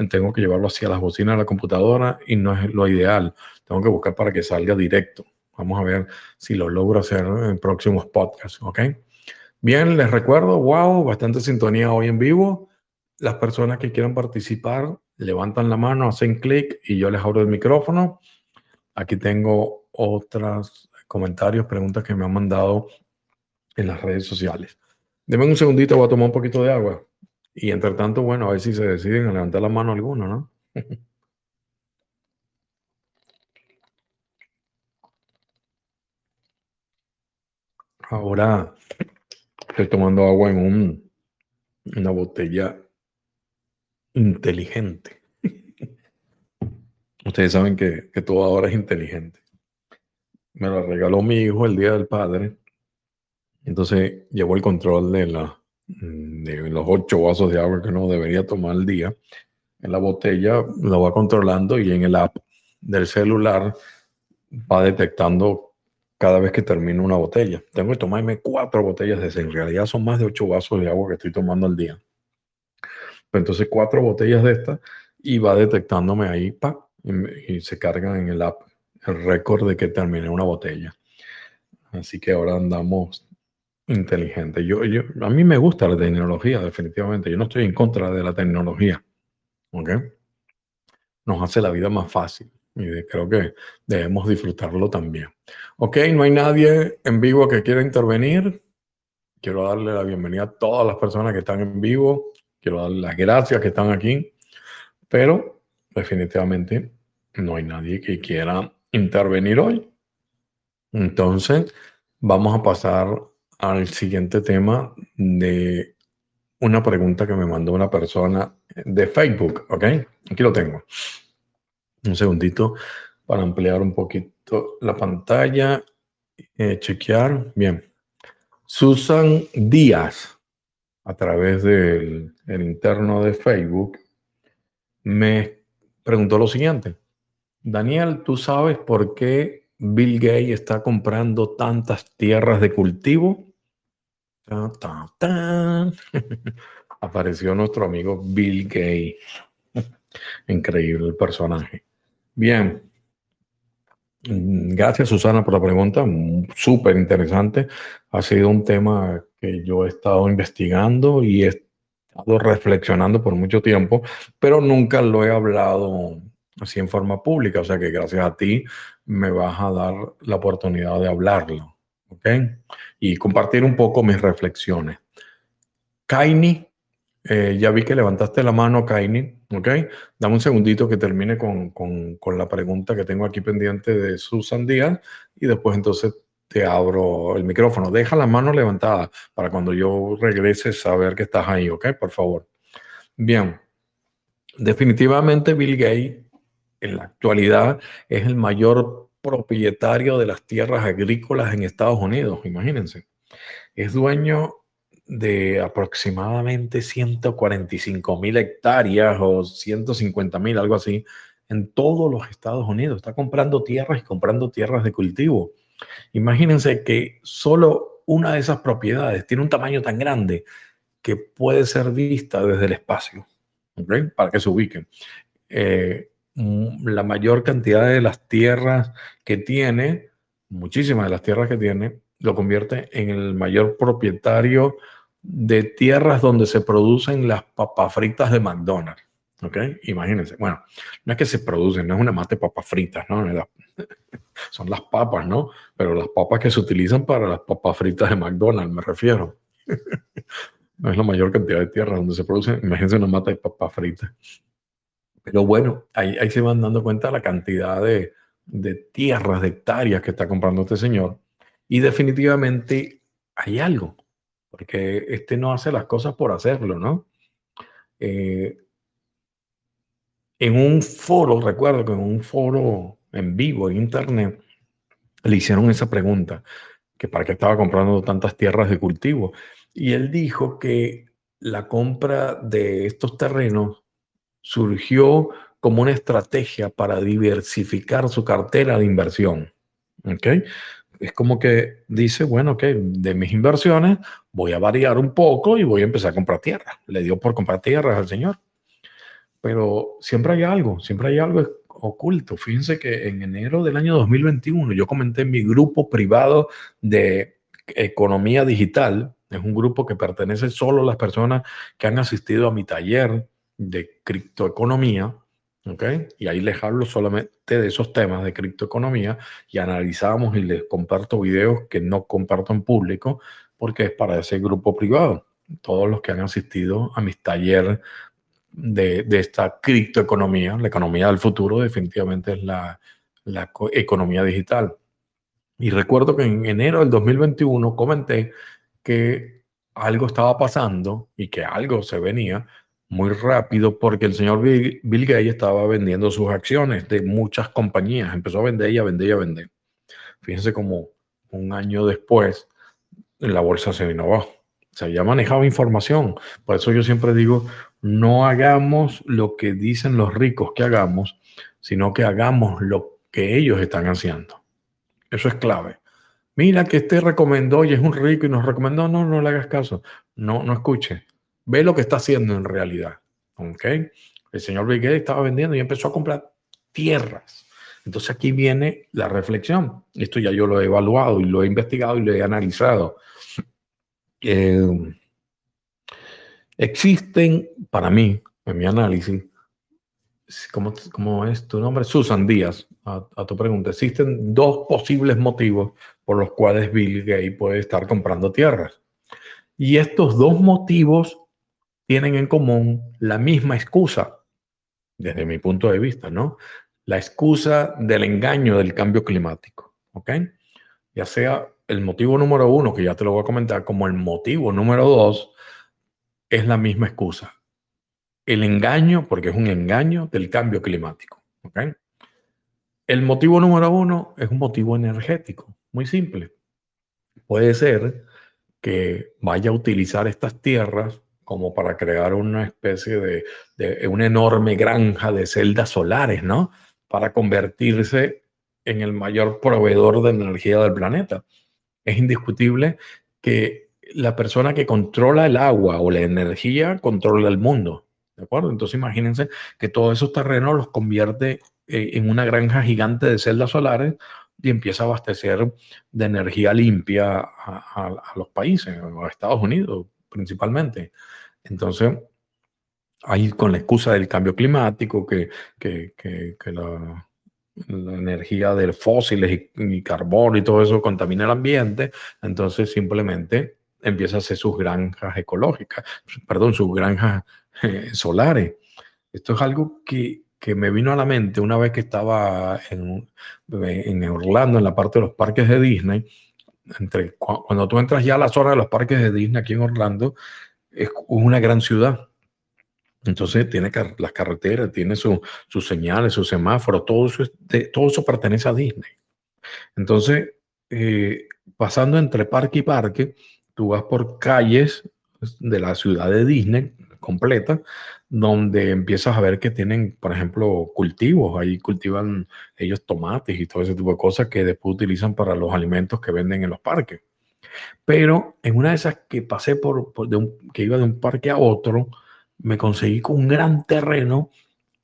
tengo que llevarlo hacia las bocinas de la computadora y no es lo ideal. Tengo que buscar para que salga directo. Vamos a ver si lo logro hacer en próximos podcasts, ¿ok? Bien, les recuerdo, wow, bastante sintonía hoy en vivo. Las personas que quieran participar levantan la mano, hacen clic y yo les abro el micrófono. Aquí tengo otros comentarios, preguntas que me han mandado en las redes sociales. Denme un segundito, voy a tomar un poquito de agua. Y entre tanto, bueno, a ver si se deciden a levantar la mano alguno, ¿no? Ahora Estoy tomando agua en un, una botella inteligente. Ustedes saben que, que, todo ahora es inteligente. Me lo regaló mi hijo el día del padre. Entonces llevó el control de, la, de los ocho vasos de agua que uno debería tomar al día. En la botella lo va controlando y en el app del celular va detectando cada vez que termino una botella. Tengo que tomarme cuatro botellas de ese. En realidad son más de ocho vasos de agua que estoy tomando al día. Pues entonces cuatro botellas de estas y va detectándome ahí pa, y, se cargan en el app el récord de que terminé una botella. Así que ahora andamos inteligentes. Yo, yo, a mí me gusta la tecnología, definitivamente. Yo no estoy en contra de la tecnología. ¿Ok? Nos hace la vida más fácil y creo que debemos disfrutarlo también. Ok, no hay nadie en vivo que quiera intervenir. Quiero darle la bienvenida a todas las personas que están en vivo. Quiero darle las gracias que están aquí. Pero definitivamente no hay nadie que quiera intervenir hoy. Entonces, vamos a pasar al siguiente tema de una pregunta que me mandó una persona de Facebook. Ok, aquí lo tengo. Un segundito para ampliar un poquito la pantalla. Eh, chequear. Bien. Susan Díaz, a través del interno de Facebook, me preguntó lo siguiente. Daniel, ¿tú sabes por qué Bill Gates está comprando tantas tierras de cultivo? Apareció nuestro amigo Bill Gates. Increíble el personaje. Bien. Gracias Susana por la pregunta, súper interesante. Ha sido un tema que yo he estado investigando y he estado reflexionando por mucho tiempo, pero nunca lo he hablado así en forma pública. O sea que gracias a ti me vas a dar la oportunidad de hablarlo, ¿ok? Y compartir un poco mis reflexiones. Kaini, eh, ya vi que levantaste la mano, Kaini, ¿ok? Dame un segundito que termine con, con, con, la pregunta que tengo aquí pendiente de Susan Díaz y después entonces te abro el micrófono. Deja la mano levantada para cuando yo regrese saber que estás ahí, ¿ok? Por favor. Bien. Definitivamente Bill Gates en la actualidad es el mayor propietario de las tierras agrícolas en Estados Unidos, imagínense. Es dueño de aproximadamente 145 mil hectáreas o 150 mil, algo así, en todos los Estados Unidos. Está comprando tierras y comprando tierras de cultivo. Imagínense que solo una de esas propiedades tiene un tamaño tan grande que puede ser vista desde el espacio, para que se ubiquen. Eh, Mm, la mayor cantidad de las tierras que tiene, muchísimas de las tierras que tiene, lo convierte en el mayor propietario de tierras donde se producen las papas fritas de McDonald's. ¿Ok? Imagínense. Bueno, no es que se producen, no es una mate de papas fritas, ¿no? Son las papas, ¿no? Pero las papas que se utilizan para las papas fritas de McDonald's, me refiero. No es la mayor cantidad de tierras donde se producen. Imagínense una mata de papas fritas. Pero bueno, ahí, ahí se van dando cuenta la cantidad de, de tierras, de hectáreas que está comprando este señor. Y definitivamente hay algo, porque este no hace las cosas por hacerlo, ¿no? Eh, en un foro, recuerdo que en un foro en vivo, en internet, le hicieron esa pregunta, que para qué estaba comprando tantas tierras de cultivo. Y él dijo que la compra de estos terrenos surgió como una estrategia para diversificar su cartera de inversión. ¿Ok? Es como que dice, bueno, que de mis inversiones voy a variar un poco y voy a empezar a comprar tierra. Le dio por comprar tierras al señor. Pero siempre hay algo, siempre hay algo oculto. Fíjense que en enero del año 2021 yo comenté en mi grupo privado de economía digital, es un grupo que pertenece solo a las personas que han asistido a mi taller de criptoeconomía, ¿ok? Y ahí les hablo solamente de esos temas de criptoeconomía y analizamos y les comparto videos que no comparto en público porque es para ese grupo privado. Todos los que han asistido a mis talleres de, de esta criptoeconomía, la economía del futuro definitivamente es la, la economía digital. Y recuerdo que en enero del 2021 comenté que algo estaba pasando y que algo se venía muy rápido porque el señor Bill, Gates estaba vendiendo sus acciones de muchas compañías. Empezó a vender y a vender y a vender. Fíjense como un año después la bolsa se vino abajo. O sea, ya manejaba información. Por eso yo siempre digo, no hagamos lo que dicen los ricos que hagamos, sino que hagamos lo que ellos están haciendo. Eso es clave. Mira que este recomendó y es un rico y nos recomendó, no, no le hagas caso. No, no escuche. Ve lo que está haciendo en realidad. ¿Ok? El señor Bill estaba vendiendo y empezó a comprar tierras. Entonces aquí viene la reflexión. Esto ya yo lo he evaluado y lo he investigado y lo he analizado. Eh, existen, para mí, en mi análisis, ¿cómo, cómo es tu nombre? Susan Díaz, a, a, tu pregunta. Existen dos posibles motivos por los cuales Bill Gates puede estar comprando tierras. Y estos dos motivos tienen en común la misma excusa, desde mi punto de vista, ¿no? La excusa del engaño del cambio climático, ¿ok? Ya sea el motivo número uno, que ya te lo voy a comentar, como el motivo número dos, es la misma excusa. El engaño, porque es un engaño del cambio climático, ¿ok? El motivo número uno es un motivo energético, muy simple. Puede ser que vaya a utilizar estas tierras como para crear una especie de, de, una enorme granja de celdas solares, ¿no? Para convertirse en el mayor proveedor de energía del planeta. Es indiscutible que la persona que controla el agua o la energía controla el mundo. ¿De acuerdo? Entonces imagínense que todos esos terrenos los convierte eh, en una granja gigante de celdas solares y empieza a abastecer de energía limpia a, los países, a Estados Unidos principalmente. Entonces, ahí con la excusa del cambio climático, que, que, que, la, energía de fósiles y, carbón y todo eso contamina el ambiente, entonces simplemente empieza a hacer sus granjas ecológicas, perdón, sus granjas eh, solares. Esto es algo que, que, me vino a la mente una vez que estaba en, en Orlando, en la parte de los parques de Disney. Entre, cuando tú entras ya a la zona de los parques de Disney aquí en Orlando, es una gran ciudad. Entonces tiene las carreteras, tiene sus señales, sus semáforos, todo eso, todo eso pertenece a Disney. Entonces, eh, pasando entre parque y parque, tú vas por calles de la ciudad de Disney completa, donde empiezas a ver que tienen, por ejemplo, cultivos. Ahí cultivan ellos tomates y todo ese tipo de cosas que después utilizan para los alimentos que venden en los parques. Pero en una de esas que pasé por, que iba de un parque a otro, me conseguí con un gran terreno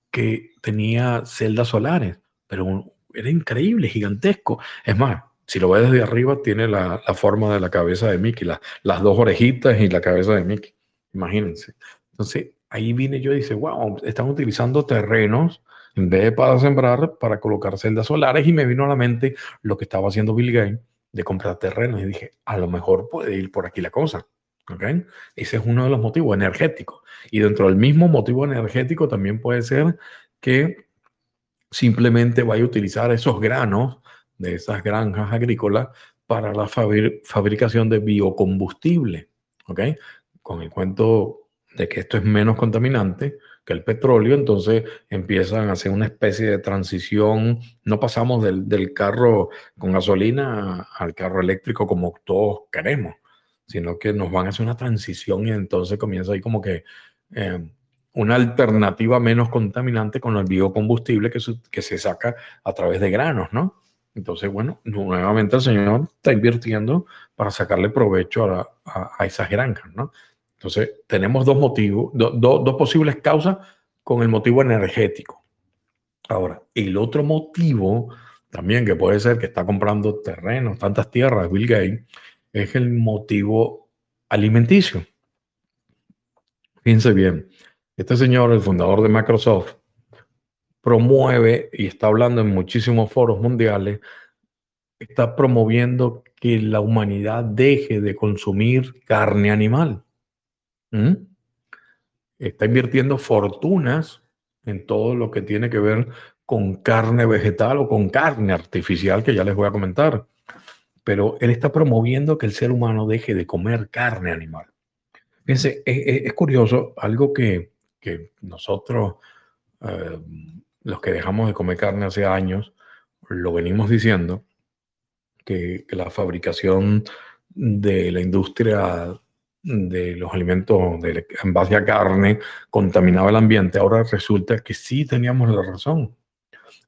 que tenía celdas solares, pero era increíble, gigantesco. Es más, si lo ves desde arriba, tiene la, forma de la cabeza de Mickey, las dos orejitas y la cabeza de Mickey. Imagínense. Entonces, ahí vine yo y dice, wow, están utilizando terrenos en vez de para sembrar, para colocar celdas solares. Y me vino a la mente lo que estaba haciendo Bill Gates de comprar terrenos. Y dije, a lo mejor puede ir por aquí la cosa. ¿Okay? Ese es uno de los motivos energéticos. Y dentro del mismo motivo energético también puede ser que simplemente vaya a utilizar esos granos de esas granjas agrícolas para la fabricación de biocombustible. ¿Ok? Con el cuento de que esto es menos contaminante que el petróleo, entonces empiezan a hacer una especie de transición. No pasamos del, del carro con gasolina al carro eléctrico como todos queremos sino que nos van a hacer una transición y entonces comienza ahí como que eh, una alternativa menos contaminante con el biocombustible que, que se saca a través de granos, ¿no? Entonces, bueno, nuevamente el Señor está invirtiendo para sacarle provecho a, a, esas granjas, ¿no? Entonces, tenemos dos motivos, dos posibles causas con el motivo energético. Ahora, el otro motivo también que puede ser que está comprando terrenos, tantas tierras, Bill Gates, es el motivo alimenticio. Fíjense bien, este señor, el fundador de Microsoft, promueve y está hablando en muchísimos foros mundiales, está promoviendo que la humanidad deje de consumir carne animal. ¿Mm? Está invirtiendo fortunas en todo lo que tiene que ver con carne vegetal o con carne artificial, que ya les voy a comentar pero él está promoviendo que el ser humano deje de comer carne animal. Fíjense, es, curioso, algo que, que nosotros, eh, los que dejamos de comer carne hace años, lo venimos diciendo, que, la fabricación de la industria de los alimentos de, en base a carne contaminaba el ambiente. Ahora resulta que sí teníamos la razón.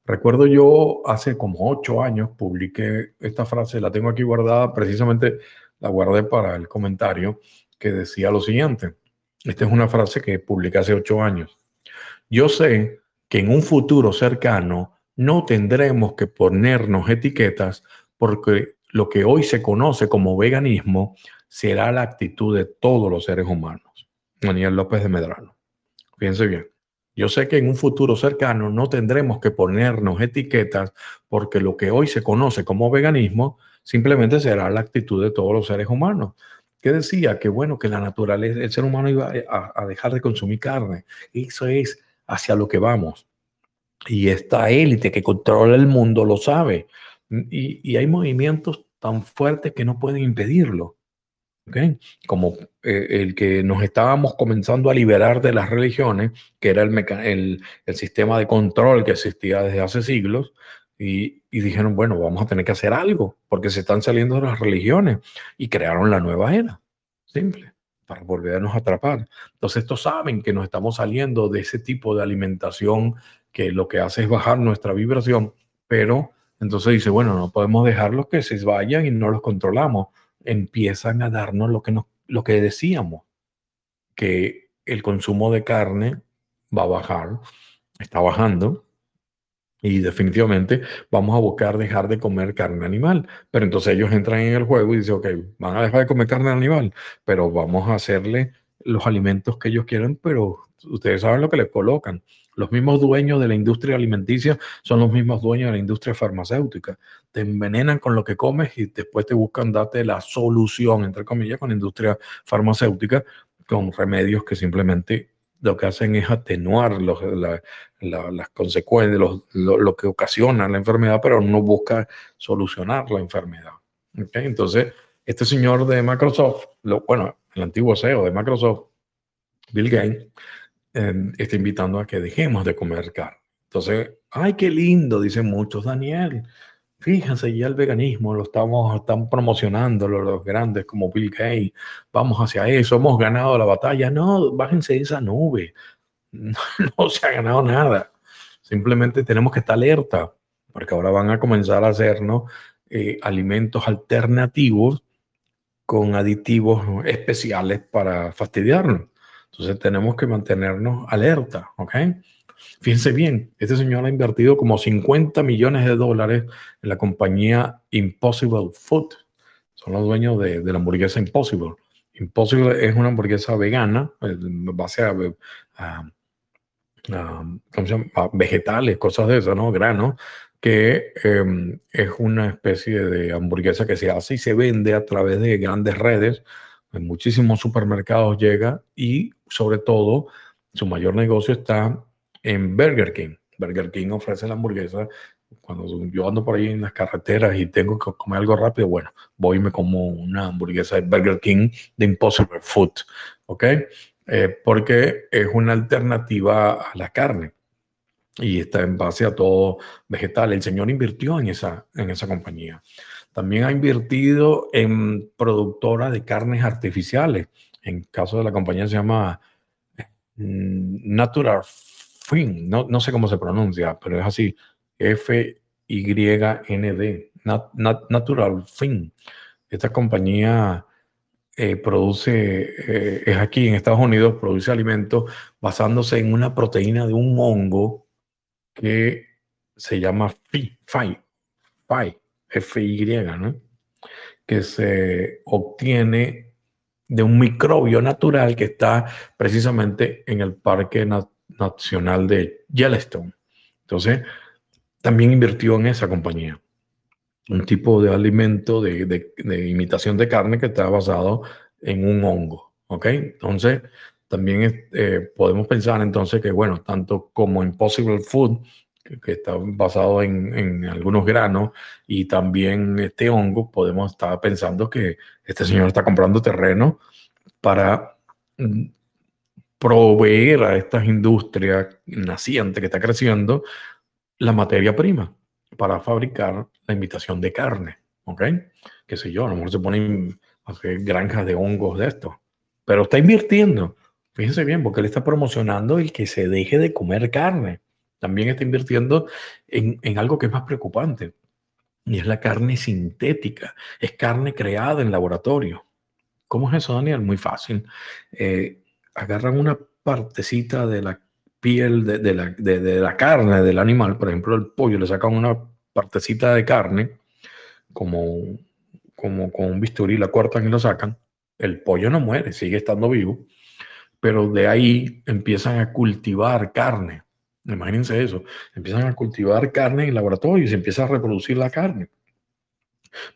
Recuerdo yo hace como ocho años publiqué esta frase, la tengo aquí guardada, precisamente la guardé para el comentario, que decía lo siguiente. Esta es una frase que publiqué hace ocho años. Yo sé que en un futuro cercano no tendremos que ponernos etiquetas porque lo que hoy se conoce como veganismo será la actitud de todos los seres humanos. Daniel López de Medrano. Fíjense bien. Yo sé que en un futuro cercano no tendremos que ponernos etiquetas porque lo que hoy se conoce como veganismo simplemente será la actitud de todos los seres humanos. Que decía que bueno, que la naturaleza, el ser humano iba a, dejar de consumir carne. Eso es hacia lo que vamos. Y esta élite que controla el mundo lo sabe. y hay movimientos tan fuertes que no pueden impedirlo. Como eh, el que nos estábamos comenzando a liberar de las religiones, que era el, el, el sistema de control que existía desde hace siglos, y, y, dijeron, bueno, vamos a tener que hacer algo, porque se están saliendo de las religiones, y crearon la nueva era, simple, para volvernos a atrapar. Entonces, estos saben que nos estamos saliendo de ese tipo de alimentación que lo que hace es bajar nuestra vibración, pero Entonces dice, bueno, no podemos dejarlos que se vayan y no los controlamos. Empiezan a darnos lo que, nos, lo que decíamos, que el consumo de carne va a bajar, está bajando, y definitivamente vamos a buscar dejar de comer carne animal. Pero entonces ellos entran en el juego y dicen, ok, van a dejar de comer carne animal, pero vamos a hacerle los alimentos que ellos quieren, pero ustedes saben lo que les colocan. Los mismos dueños de la industria alimenticia son los mismos dueños de la industria farmacéutica. Te envenenan con lo que comes y después te buscan darte la solución, entre comillas, con la industria farmacéutica, con remedios que simplemente lo que hacen es atenuar las consecuencias, lo, que ocasiona la enfermedad, pero no busca solucionar la enfermedad. Entonces, este señor de Microsoft, lo, bueno, el antiguo CEO de Microsoft, Bill Gates, em, está invitando a que dejemos de comer carne. Entonces, ay, qué lindo, dicen muchos, Daniel. Fíjense, ya el veganismo lo estamos están promocionando los, grandes como Bill Gates. Vamos hacia eso, hemos ganado la batalla. No, bájense de esa nube. No, se ha ganado nada. Simplemente tenemos que estar alerta, porque ahora van a comenzar a hacernos eh, alimentos alternativos con aditivos especiales para fastidiarnos. Entonces tenemos que mantenernos alerta, ¿ok? Fíjense bien, este señor ha invertido como 50 millones de dólares en la compañía Impossible Food. Son los dueños de, la hamburguesa Impossible. Impossible es una hamburguesa vegana, eh, base a, vegetales, cosas de eso, ¿no? Grano, que em, es una especie de hamburguesa que se hace y se vende a través de grandes redes. En muchísimos supermercados llega y sobre todo su mayor negocio está en Burger King. Burger King ofrece la hamburguesa. Cuando yo ando por ahí en las carreteras y tengo que comer algo rápido, bueno, voy y me como una hamburguesa de Burger King de Impossible Food, ¿ok? Eh, porque es una alternativa a la carne y está en base a todo vegetal. El señor invirtió en esa, en esa compañía. También ha invertido en productora de carnes artificiales. En caso de la compañía se llama mm, Natural Fin, no, no sé cómo se pronuncia, pero es así, F-Y-N-D, Natural Fin. Esta compañía eh, produce, eh, es aquí en Estados Unidos, produce alimentos basándose en una proteína de un hongo que se llama FI, FI, FI, F-Y, ¿no? que se obtiene de un microbio natural que está precisamente en el Parque Nacional de Yellowstone. Entonces, también invirtió en esa compañía. Un tipo de alimento de, imitación de carne que está basado en un hongo. ¿Ok? Entonces, también eh, podemos pensar entonces que, bueno, tanto como Impossible Food, que, está basado en, en, algunos granos, y también este hongo, podemos estar pensando que este señor está comprando terreno para mm, proveer a estas industrias nacientes que está creciendo la materia prima para fabricar la imitación de carne, ¿ok? Qué sé yo, a lo mejor se ponen granjas de hongos de esto, pero está invirtiendo. Fíjense bien, porque él está promocionando el que se deje de comer carne. También está invirtiendo en, en algo que es más preocupante, y es la carne sintética. Es carne creada en laboratorio. ¿Cómo es eso, Daniel? Muy fácil. Eh, agarran una partecita de la piel de, la, de, la, carne del animal, por ejemplo, el pollo, le sacan una partecita de carne, como, como con un bisturí, la cortan y lo sacan, el pollo no muere, sigue estando vivo, pero de ahí empiezan a cultivar carne. Imagínense eso, empiezan a cultivar carne en laboratorio y se empieza a reproducir la carne.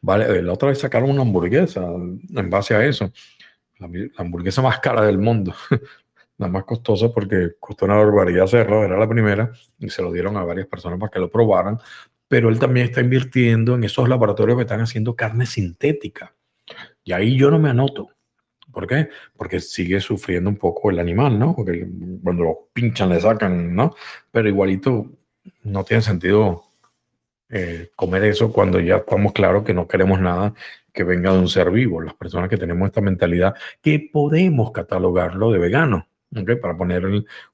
Vale, la otra vez sacaron una hamburguesa en base a eso la, hamburguesa más cara del mundo, la más costosa porque costó una barbaridad hacerlo, era la primera y se lo dieron a varias personas para que lo probaran, pero él también está invirtiendo en esos laboratorios que están haciendo carne sintética. Y ahí yo no me anoto. ¿Por qué? Porque sigue sufriendo un poco el animal, ¿no? Porque cuando lo pinchan le sacan, ¿no? Pero igualito no tiene sentido eh, comer eso cuando ya estamos claros que no queremos nada que venga de un ser vivo. Las personas que tenemos esta mentalidad, que podemos catalogarlo de vegano, ¿okay? para poner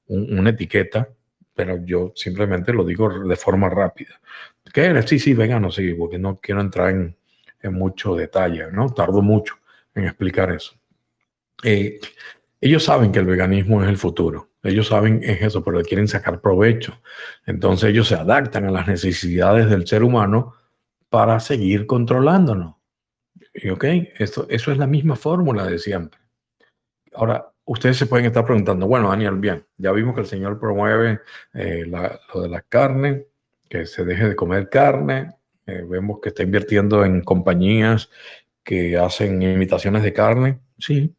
una etiqueta pero yo simplemente lo digo de forma rápida. ¿Qué eres? Sí, sí, vegano, sí, porque no quiero entrar en, en mucho detalle, ¿no? Tardo mucho en explicar eso. Eh, ellos saben que el veganismo es el futuro. Ellos saben es eso, pero quieren sacar provecho. Entonces ellos se adaptan a las necesidades del ser humano para seguir controlándonos. Y ok, esto, eso es la misma fórmula de siempre. Ahora, ustedes se pueden estar preguntando, bueno, Daniel, bien, ya vimos que el Señor promueve eh, lo de la carne, que se deje de comer carne, eh, vemos que está invirtiendo en compañías que hacen imitaciones de carne, sí.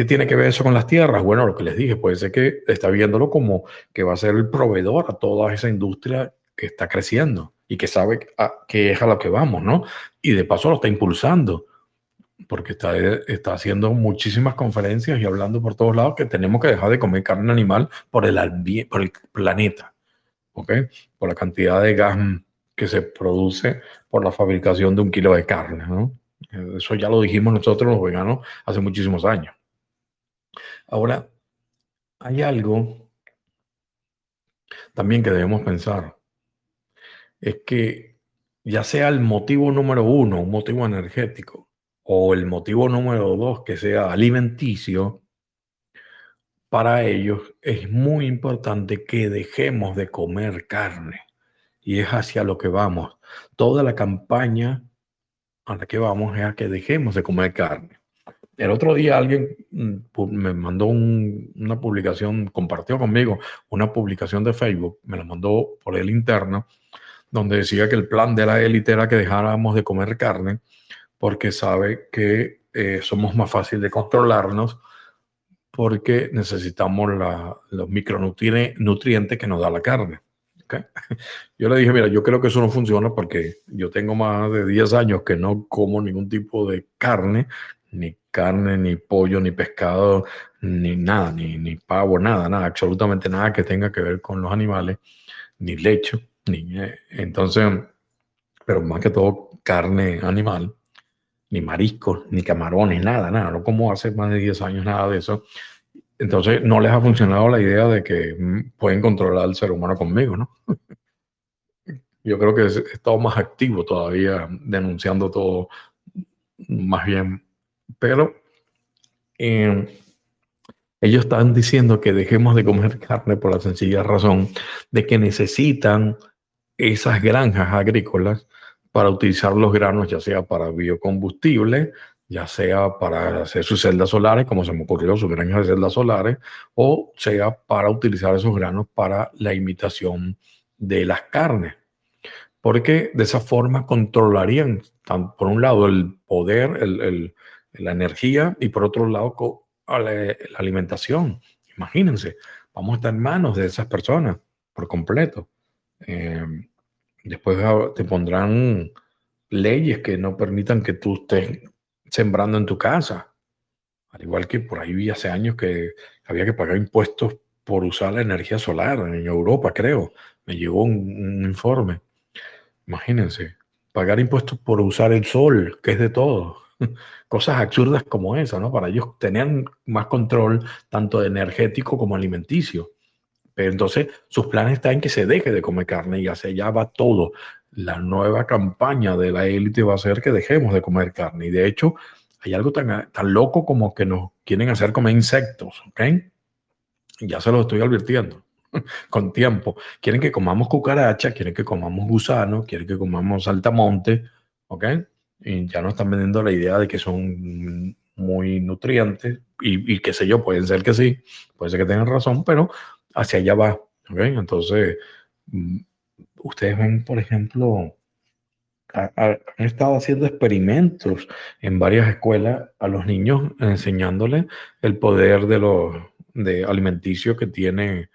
¿Qué tiene que ver eso con las tierras? Bueno, lo que les dije, puede ser que está viéndolo como que va a ser el proveedor a toda esa industria que está creciendo y que sabe que es a lo que vamos, ¿no? Y de paso lo está impulsando porque está, está haciendo muchísimas conferencias y hablando por todos lados que tenemos que dejar de comer carne animal por el, por el planeta, ¿ok? Por la cantidad de gas que se produce por la fabricación de un kilo de carne, ¿no? Eso ya lo dijimos nosotros los veganos hace muchísimos años. Ahora, hay algo también que debemos pensar. Es que ya sea el motivo número uno, un motivo energético, o el motivo número dos, que sea alimenticio, para ellos es muy importante que dejemos de comer carne. Y es hacia lo que vamos. Toda la campaña a la que vamos es a que dejemos de comer carne. El otro día alguien mm, me mandó una publicación, compartió conmigo una publicación de Facebook, me la mandó por el interno, donde decía que el plan de la élite era que dejáramos de comer carne porque sabe que eh, somos más fáciles de controlarnos porque necesitamos los micronutrientes que nos da la carne. Yo le dije, mira, yo creo que eso no funciona porque yo tengo más de 10 años que no como ningún tipo de carne, ni carne, ni pollo, ni pescado, ni nada, ni, ni pavo, nada, nada, absolutamente nada que tenga que ver con los animales, ni leche, ni... Eh, entonces, pero más que todo carne animal ni mariscos, ni camarones, nada, nada. No como hace más de 10 años nada de eso. Entonces no les ha funcionado la idea de que mm, pueden controlar al ser humano conmigo, ¿no? Yo creo que he estado más activo todavía denunciando todo más bien. Pero em, ellos están diciendo que dejemos de comer carne por la sencilla razón de que necesitan esas granjas agrícolas para utilizar los granos, ya sea para biocombustible, ya sea para hacer sus celdas solares, como se me ocurrió, sus granjas de celdas solares, o sea para utilizar esos granos para la imitación de las carnes. Porque de esa forma controlarían, por un lado, el poder, el, la energía, y por otro lado, la, alimentación. Imagínense, vamos a estar en manos de esas personas por completo. Eh, Después te pondrán leyes que no permitan que tú estés sembrando en tu casa. Al igual que por ahí vi hace años que había que pagar impuestos por usar la energía solar en Europa, creo. Me llegó un, informe. Imagínense, pagar impuestos por usar el sol, que es de todo. Cosas absurdas como esa, ¿no? Para ellos tener más control tanto energético como alimenticio entonces, sus planes están en que se deje de comer carne y hacia allá va todo. La nueva campaña de la élite va a ser que dejemos de comer carne. Y de hecho, hay algo tan, tan loco como que nos quieren hacer comer insectos, ¿ok? Ya se lo estoy advirtiendo con tiempo. Quieren que comamos cucaracha, quieren que comamos gusano, quieren que comamos saltamonte, ¿ok? Y ya nos están vendiendo la idea de que son muy nutrientes y, y qué sé yo, pueden ser que sí, puede ser que tengan razón, pero hacia allá va. Entonces, mm, ustedes ven, por ejemplo, han estado haciendo experimentos en varias escuelas a los niños enseñándoles el poder de los de alimenticio que tienen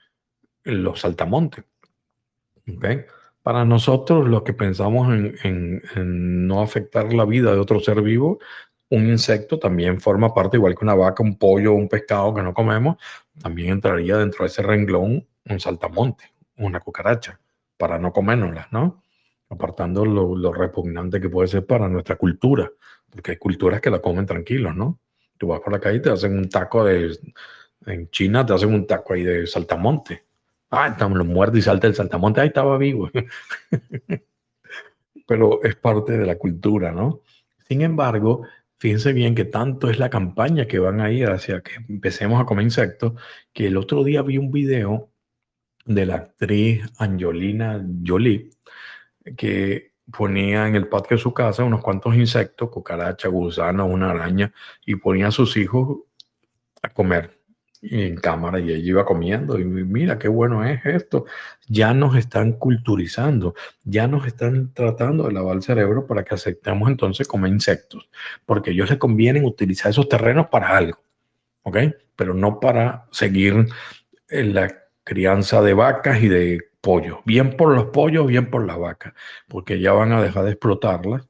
los saltamontes. Para nosotros, los que pensamos en, no afectar la vida de otro ser vivo, un insecto también forma parte, igual que una vaca, un pollo, un pescado que no comemos, también entraría dentro de ese renglón un saltamonte, una cucaracha, para no comérnoslas, ¿no? Apartando lo, repugnante que puede ser para nuestra cultura, porque hay culturas que la comen tranquilos, ¿no? Tú vas por la calle y te hacen un taco de. En China te hacen un taco ahí de saltamonte. Ah, estamos los muertos y salta el saltamonte, ahí estaba vivo. Pero es parte de la cultura, ¿no? Sin embargo, fíjense bien que tanto es la campaña que van a ir hacia que empecemos a comer insectos, que el otro día vi un video de la actriz Angelina Jolie, que ponía en el patio de su casa unos cuantos insectos, cucaracha, gusano, una araña, y ponía a sus hijos a comer en cámara y ella iba comiendo y mira qué bueno es esto. Ya nos están culturizando, ya nos están tratando de lavar el cerebro para que aceptemos entonces comer insectos, porque ellos les conviene utilizar esos terrenos para algo, ¿ok? Pero no para seguir en la crianza de vacas y de pollos, bien por los pollos, bien por las vacas, porque ya van a dejar de explotarlas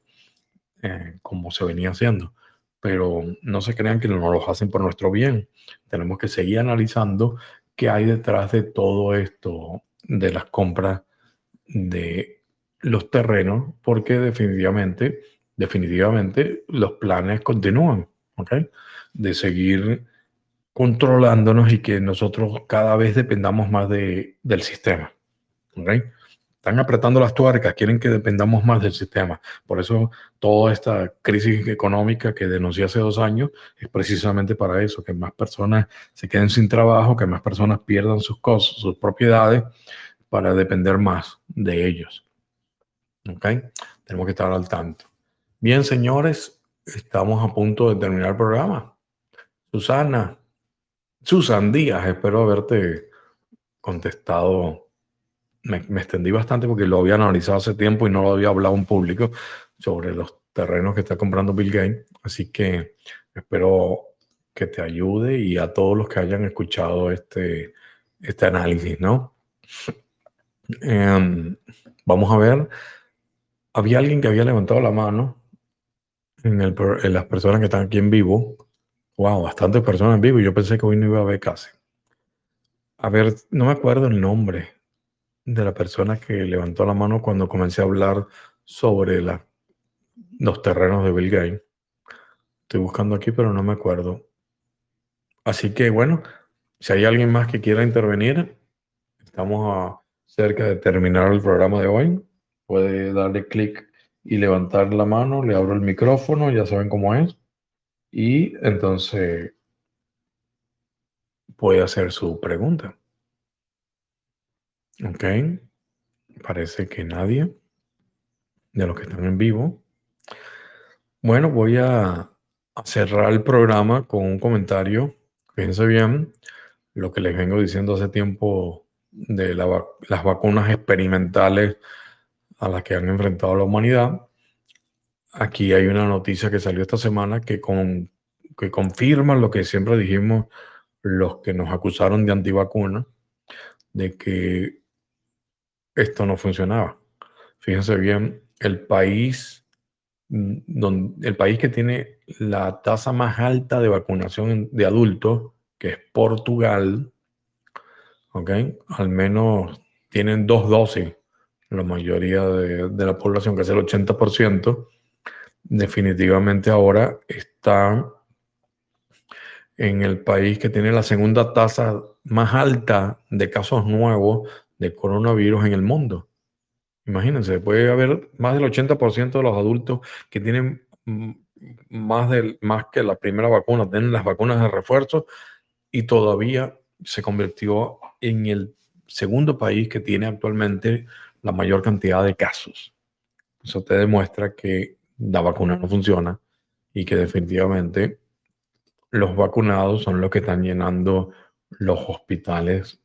eh, como se venía haciendo. Pero no se crean que no los hacen por nuestro bien. Tenemos que seguir analizando qué hay detrás de todo esto de las compras de los terrenos, porque definitivamente, definitivamente los planes continúan, ¿ok? De seguir controlándonos y que nosotros cada vez dependamos más de, del sistema. Están apretando las tuercas, quieren que dependamos más del sistema. Por eso toda esta crisis económica que denuncié hace dos años es precisamente para eso, que más personas se queden sin trabajo, que más personas pierdan sus cosas, sus propiedades, para depender más de ellos. ¿Ok? Tenemos que estar al tanto. Bien, señores, estamos a punto de terminar el programa. Susana, Susan Díaz, espero haberte contestado me, extendí bastante porque lo había analizado hace tiempo y no lo había hablado en público sobre los terrenos que está comprando Bill Gates. Así que espero que te ayude y a todos los que hayan escuchado este, este análisis, ¿no? Em, vamos a ver. Había alguien que había levantado la mano en, el, en las personas que están aquí en vivo. Wow, bastantes personas en vivo. Yo pensé que hoy no iba a haber casi. A ver, no me acuerdo el nombre de la persona que levantó la mano cuando comencé a hablar sobre los terrenos de Bill Gates. Estoy buscando aquí, pero no me acuerdo. Así que bueno, si hay alguien más que quiera intervenir, estamos a, cerca de terminar el programa de hoy. Puede darle clic y levantar la mano, le abro el micrófono, ya saben cómo es. Y entonces puede hacer su pregunta. Ok. Parece que nadie de los que están en vivo. Bueno, voy a, cerrar el programa con un comentario. Fíjense bien lo que les vengo diciendo hace tiempo de las vacunas experimentales a las que han enfrentado la humanidad. Aquí hay una noticia que salió esta semana que, con, que confirma lo que siempre dijimos los que nos acusaron de antivacuna, de que esto no funcionaba. Fíjense bien, el país, mm, donde, el país que tiene la tasa más alta de vacunación de adultos, que es Portugal, ¿ok? Al menos tienen dos dosis, la mayoría de, de la población, que es el 80%, definitivamente ahora está en el país que tiene la segunda tasa más alta de casos nuevos de coronavirus en el mundo. Imagínense, puede haber más del 80% de los adultos que tienen más, de, más que la primera vacuna, tienen las vacunas de refuerzo y todavía se convirtió en el segundo país que tiene actualmente la mayor cantidad de casos. Eso te demuestra que la vacuna no funciona y que definitivamente los vacunados son los que están llenando los hospitales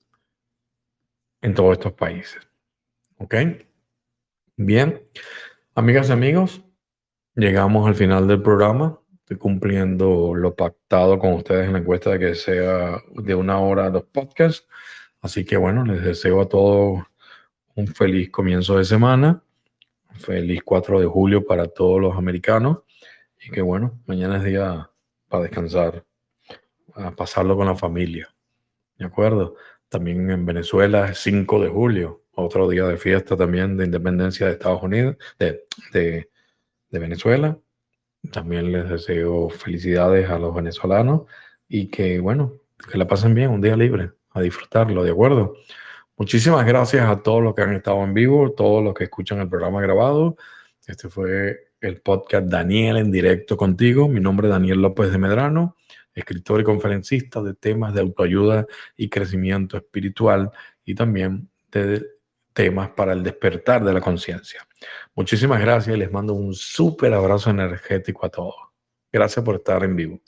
en todos estos países. ¿Ok? Bien, amigas y amigos, llegamos al final del programa. Estoy cumpliendo lo pactado con ustedes en la encuesta de que sea de una hora los podcasts. Así que bueno, les deseo a todos un feliz comienzo de semana. feliz 4 de julio para todos los americanos. Y que bueno, mañana es día para descansar, a pasarlo con la familia. ¿De acuerdo? También en Venezuela es 5 de julio, otro día de fiesta también de independencia de Estados Unidos, de, de, Venezuela. También les deseo felicidades a los venezolanos y que, bueno, que la pasen bien, un día libre, a disfrutarlo, ¿de acuerdo? Muchísimas gracias a todos los que han estado en vivo, todos los que escuchan el programa grabado. Este fue el podcast Daniel en directo contigo. Mi nombre es Daniel López de Medrano, escritor y conferencista de temas de autoayuda y crecimiento espiritual y también de temas para el despertar de la conciencia. Muchísimas gracias y les mando un súper abrazo energético a todos. Gracias por estar en vivo.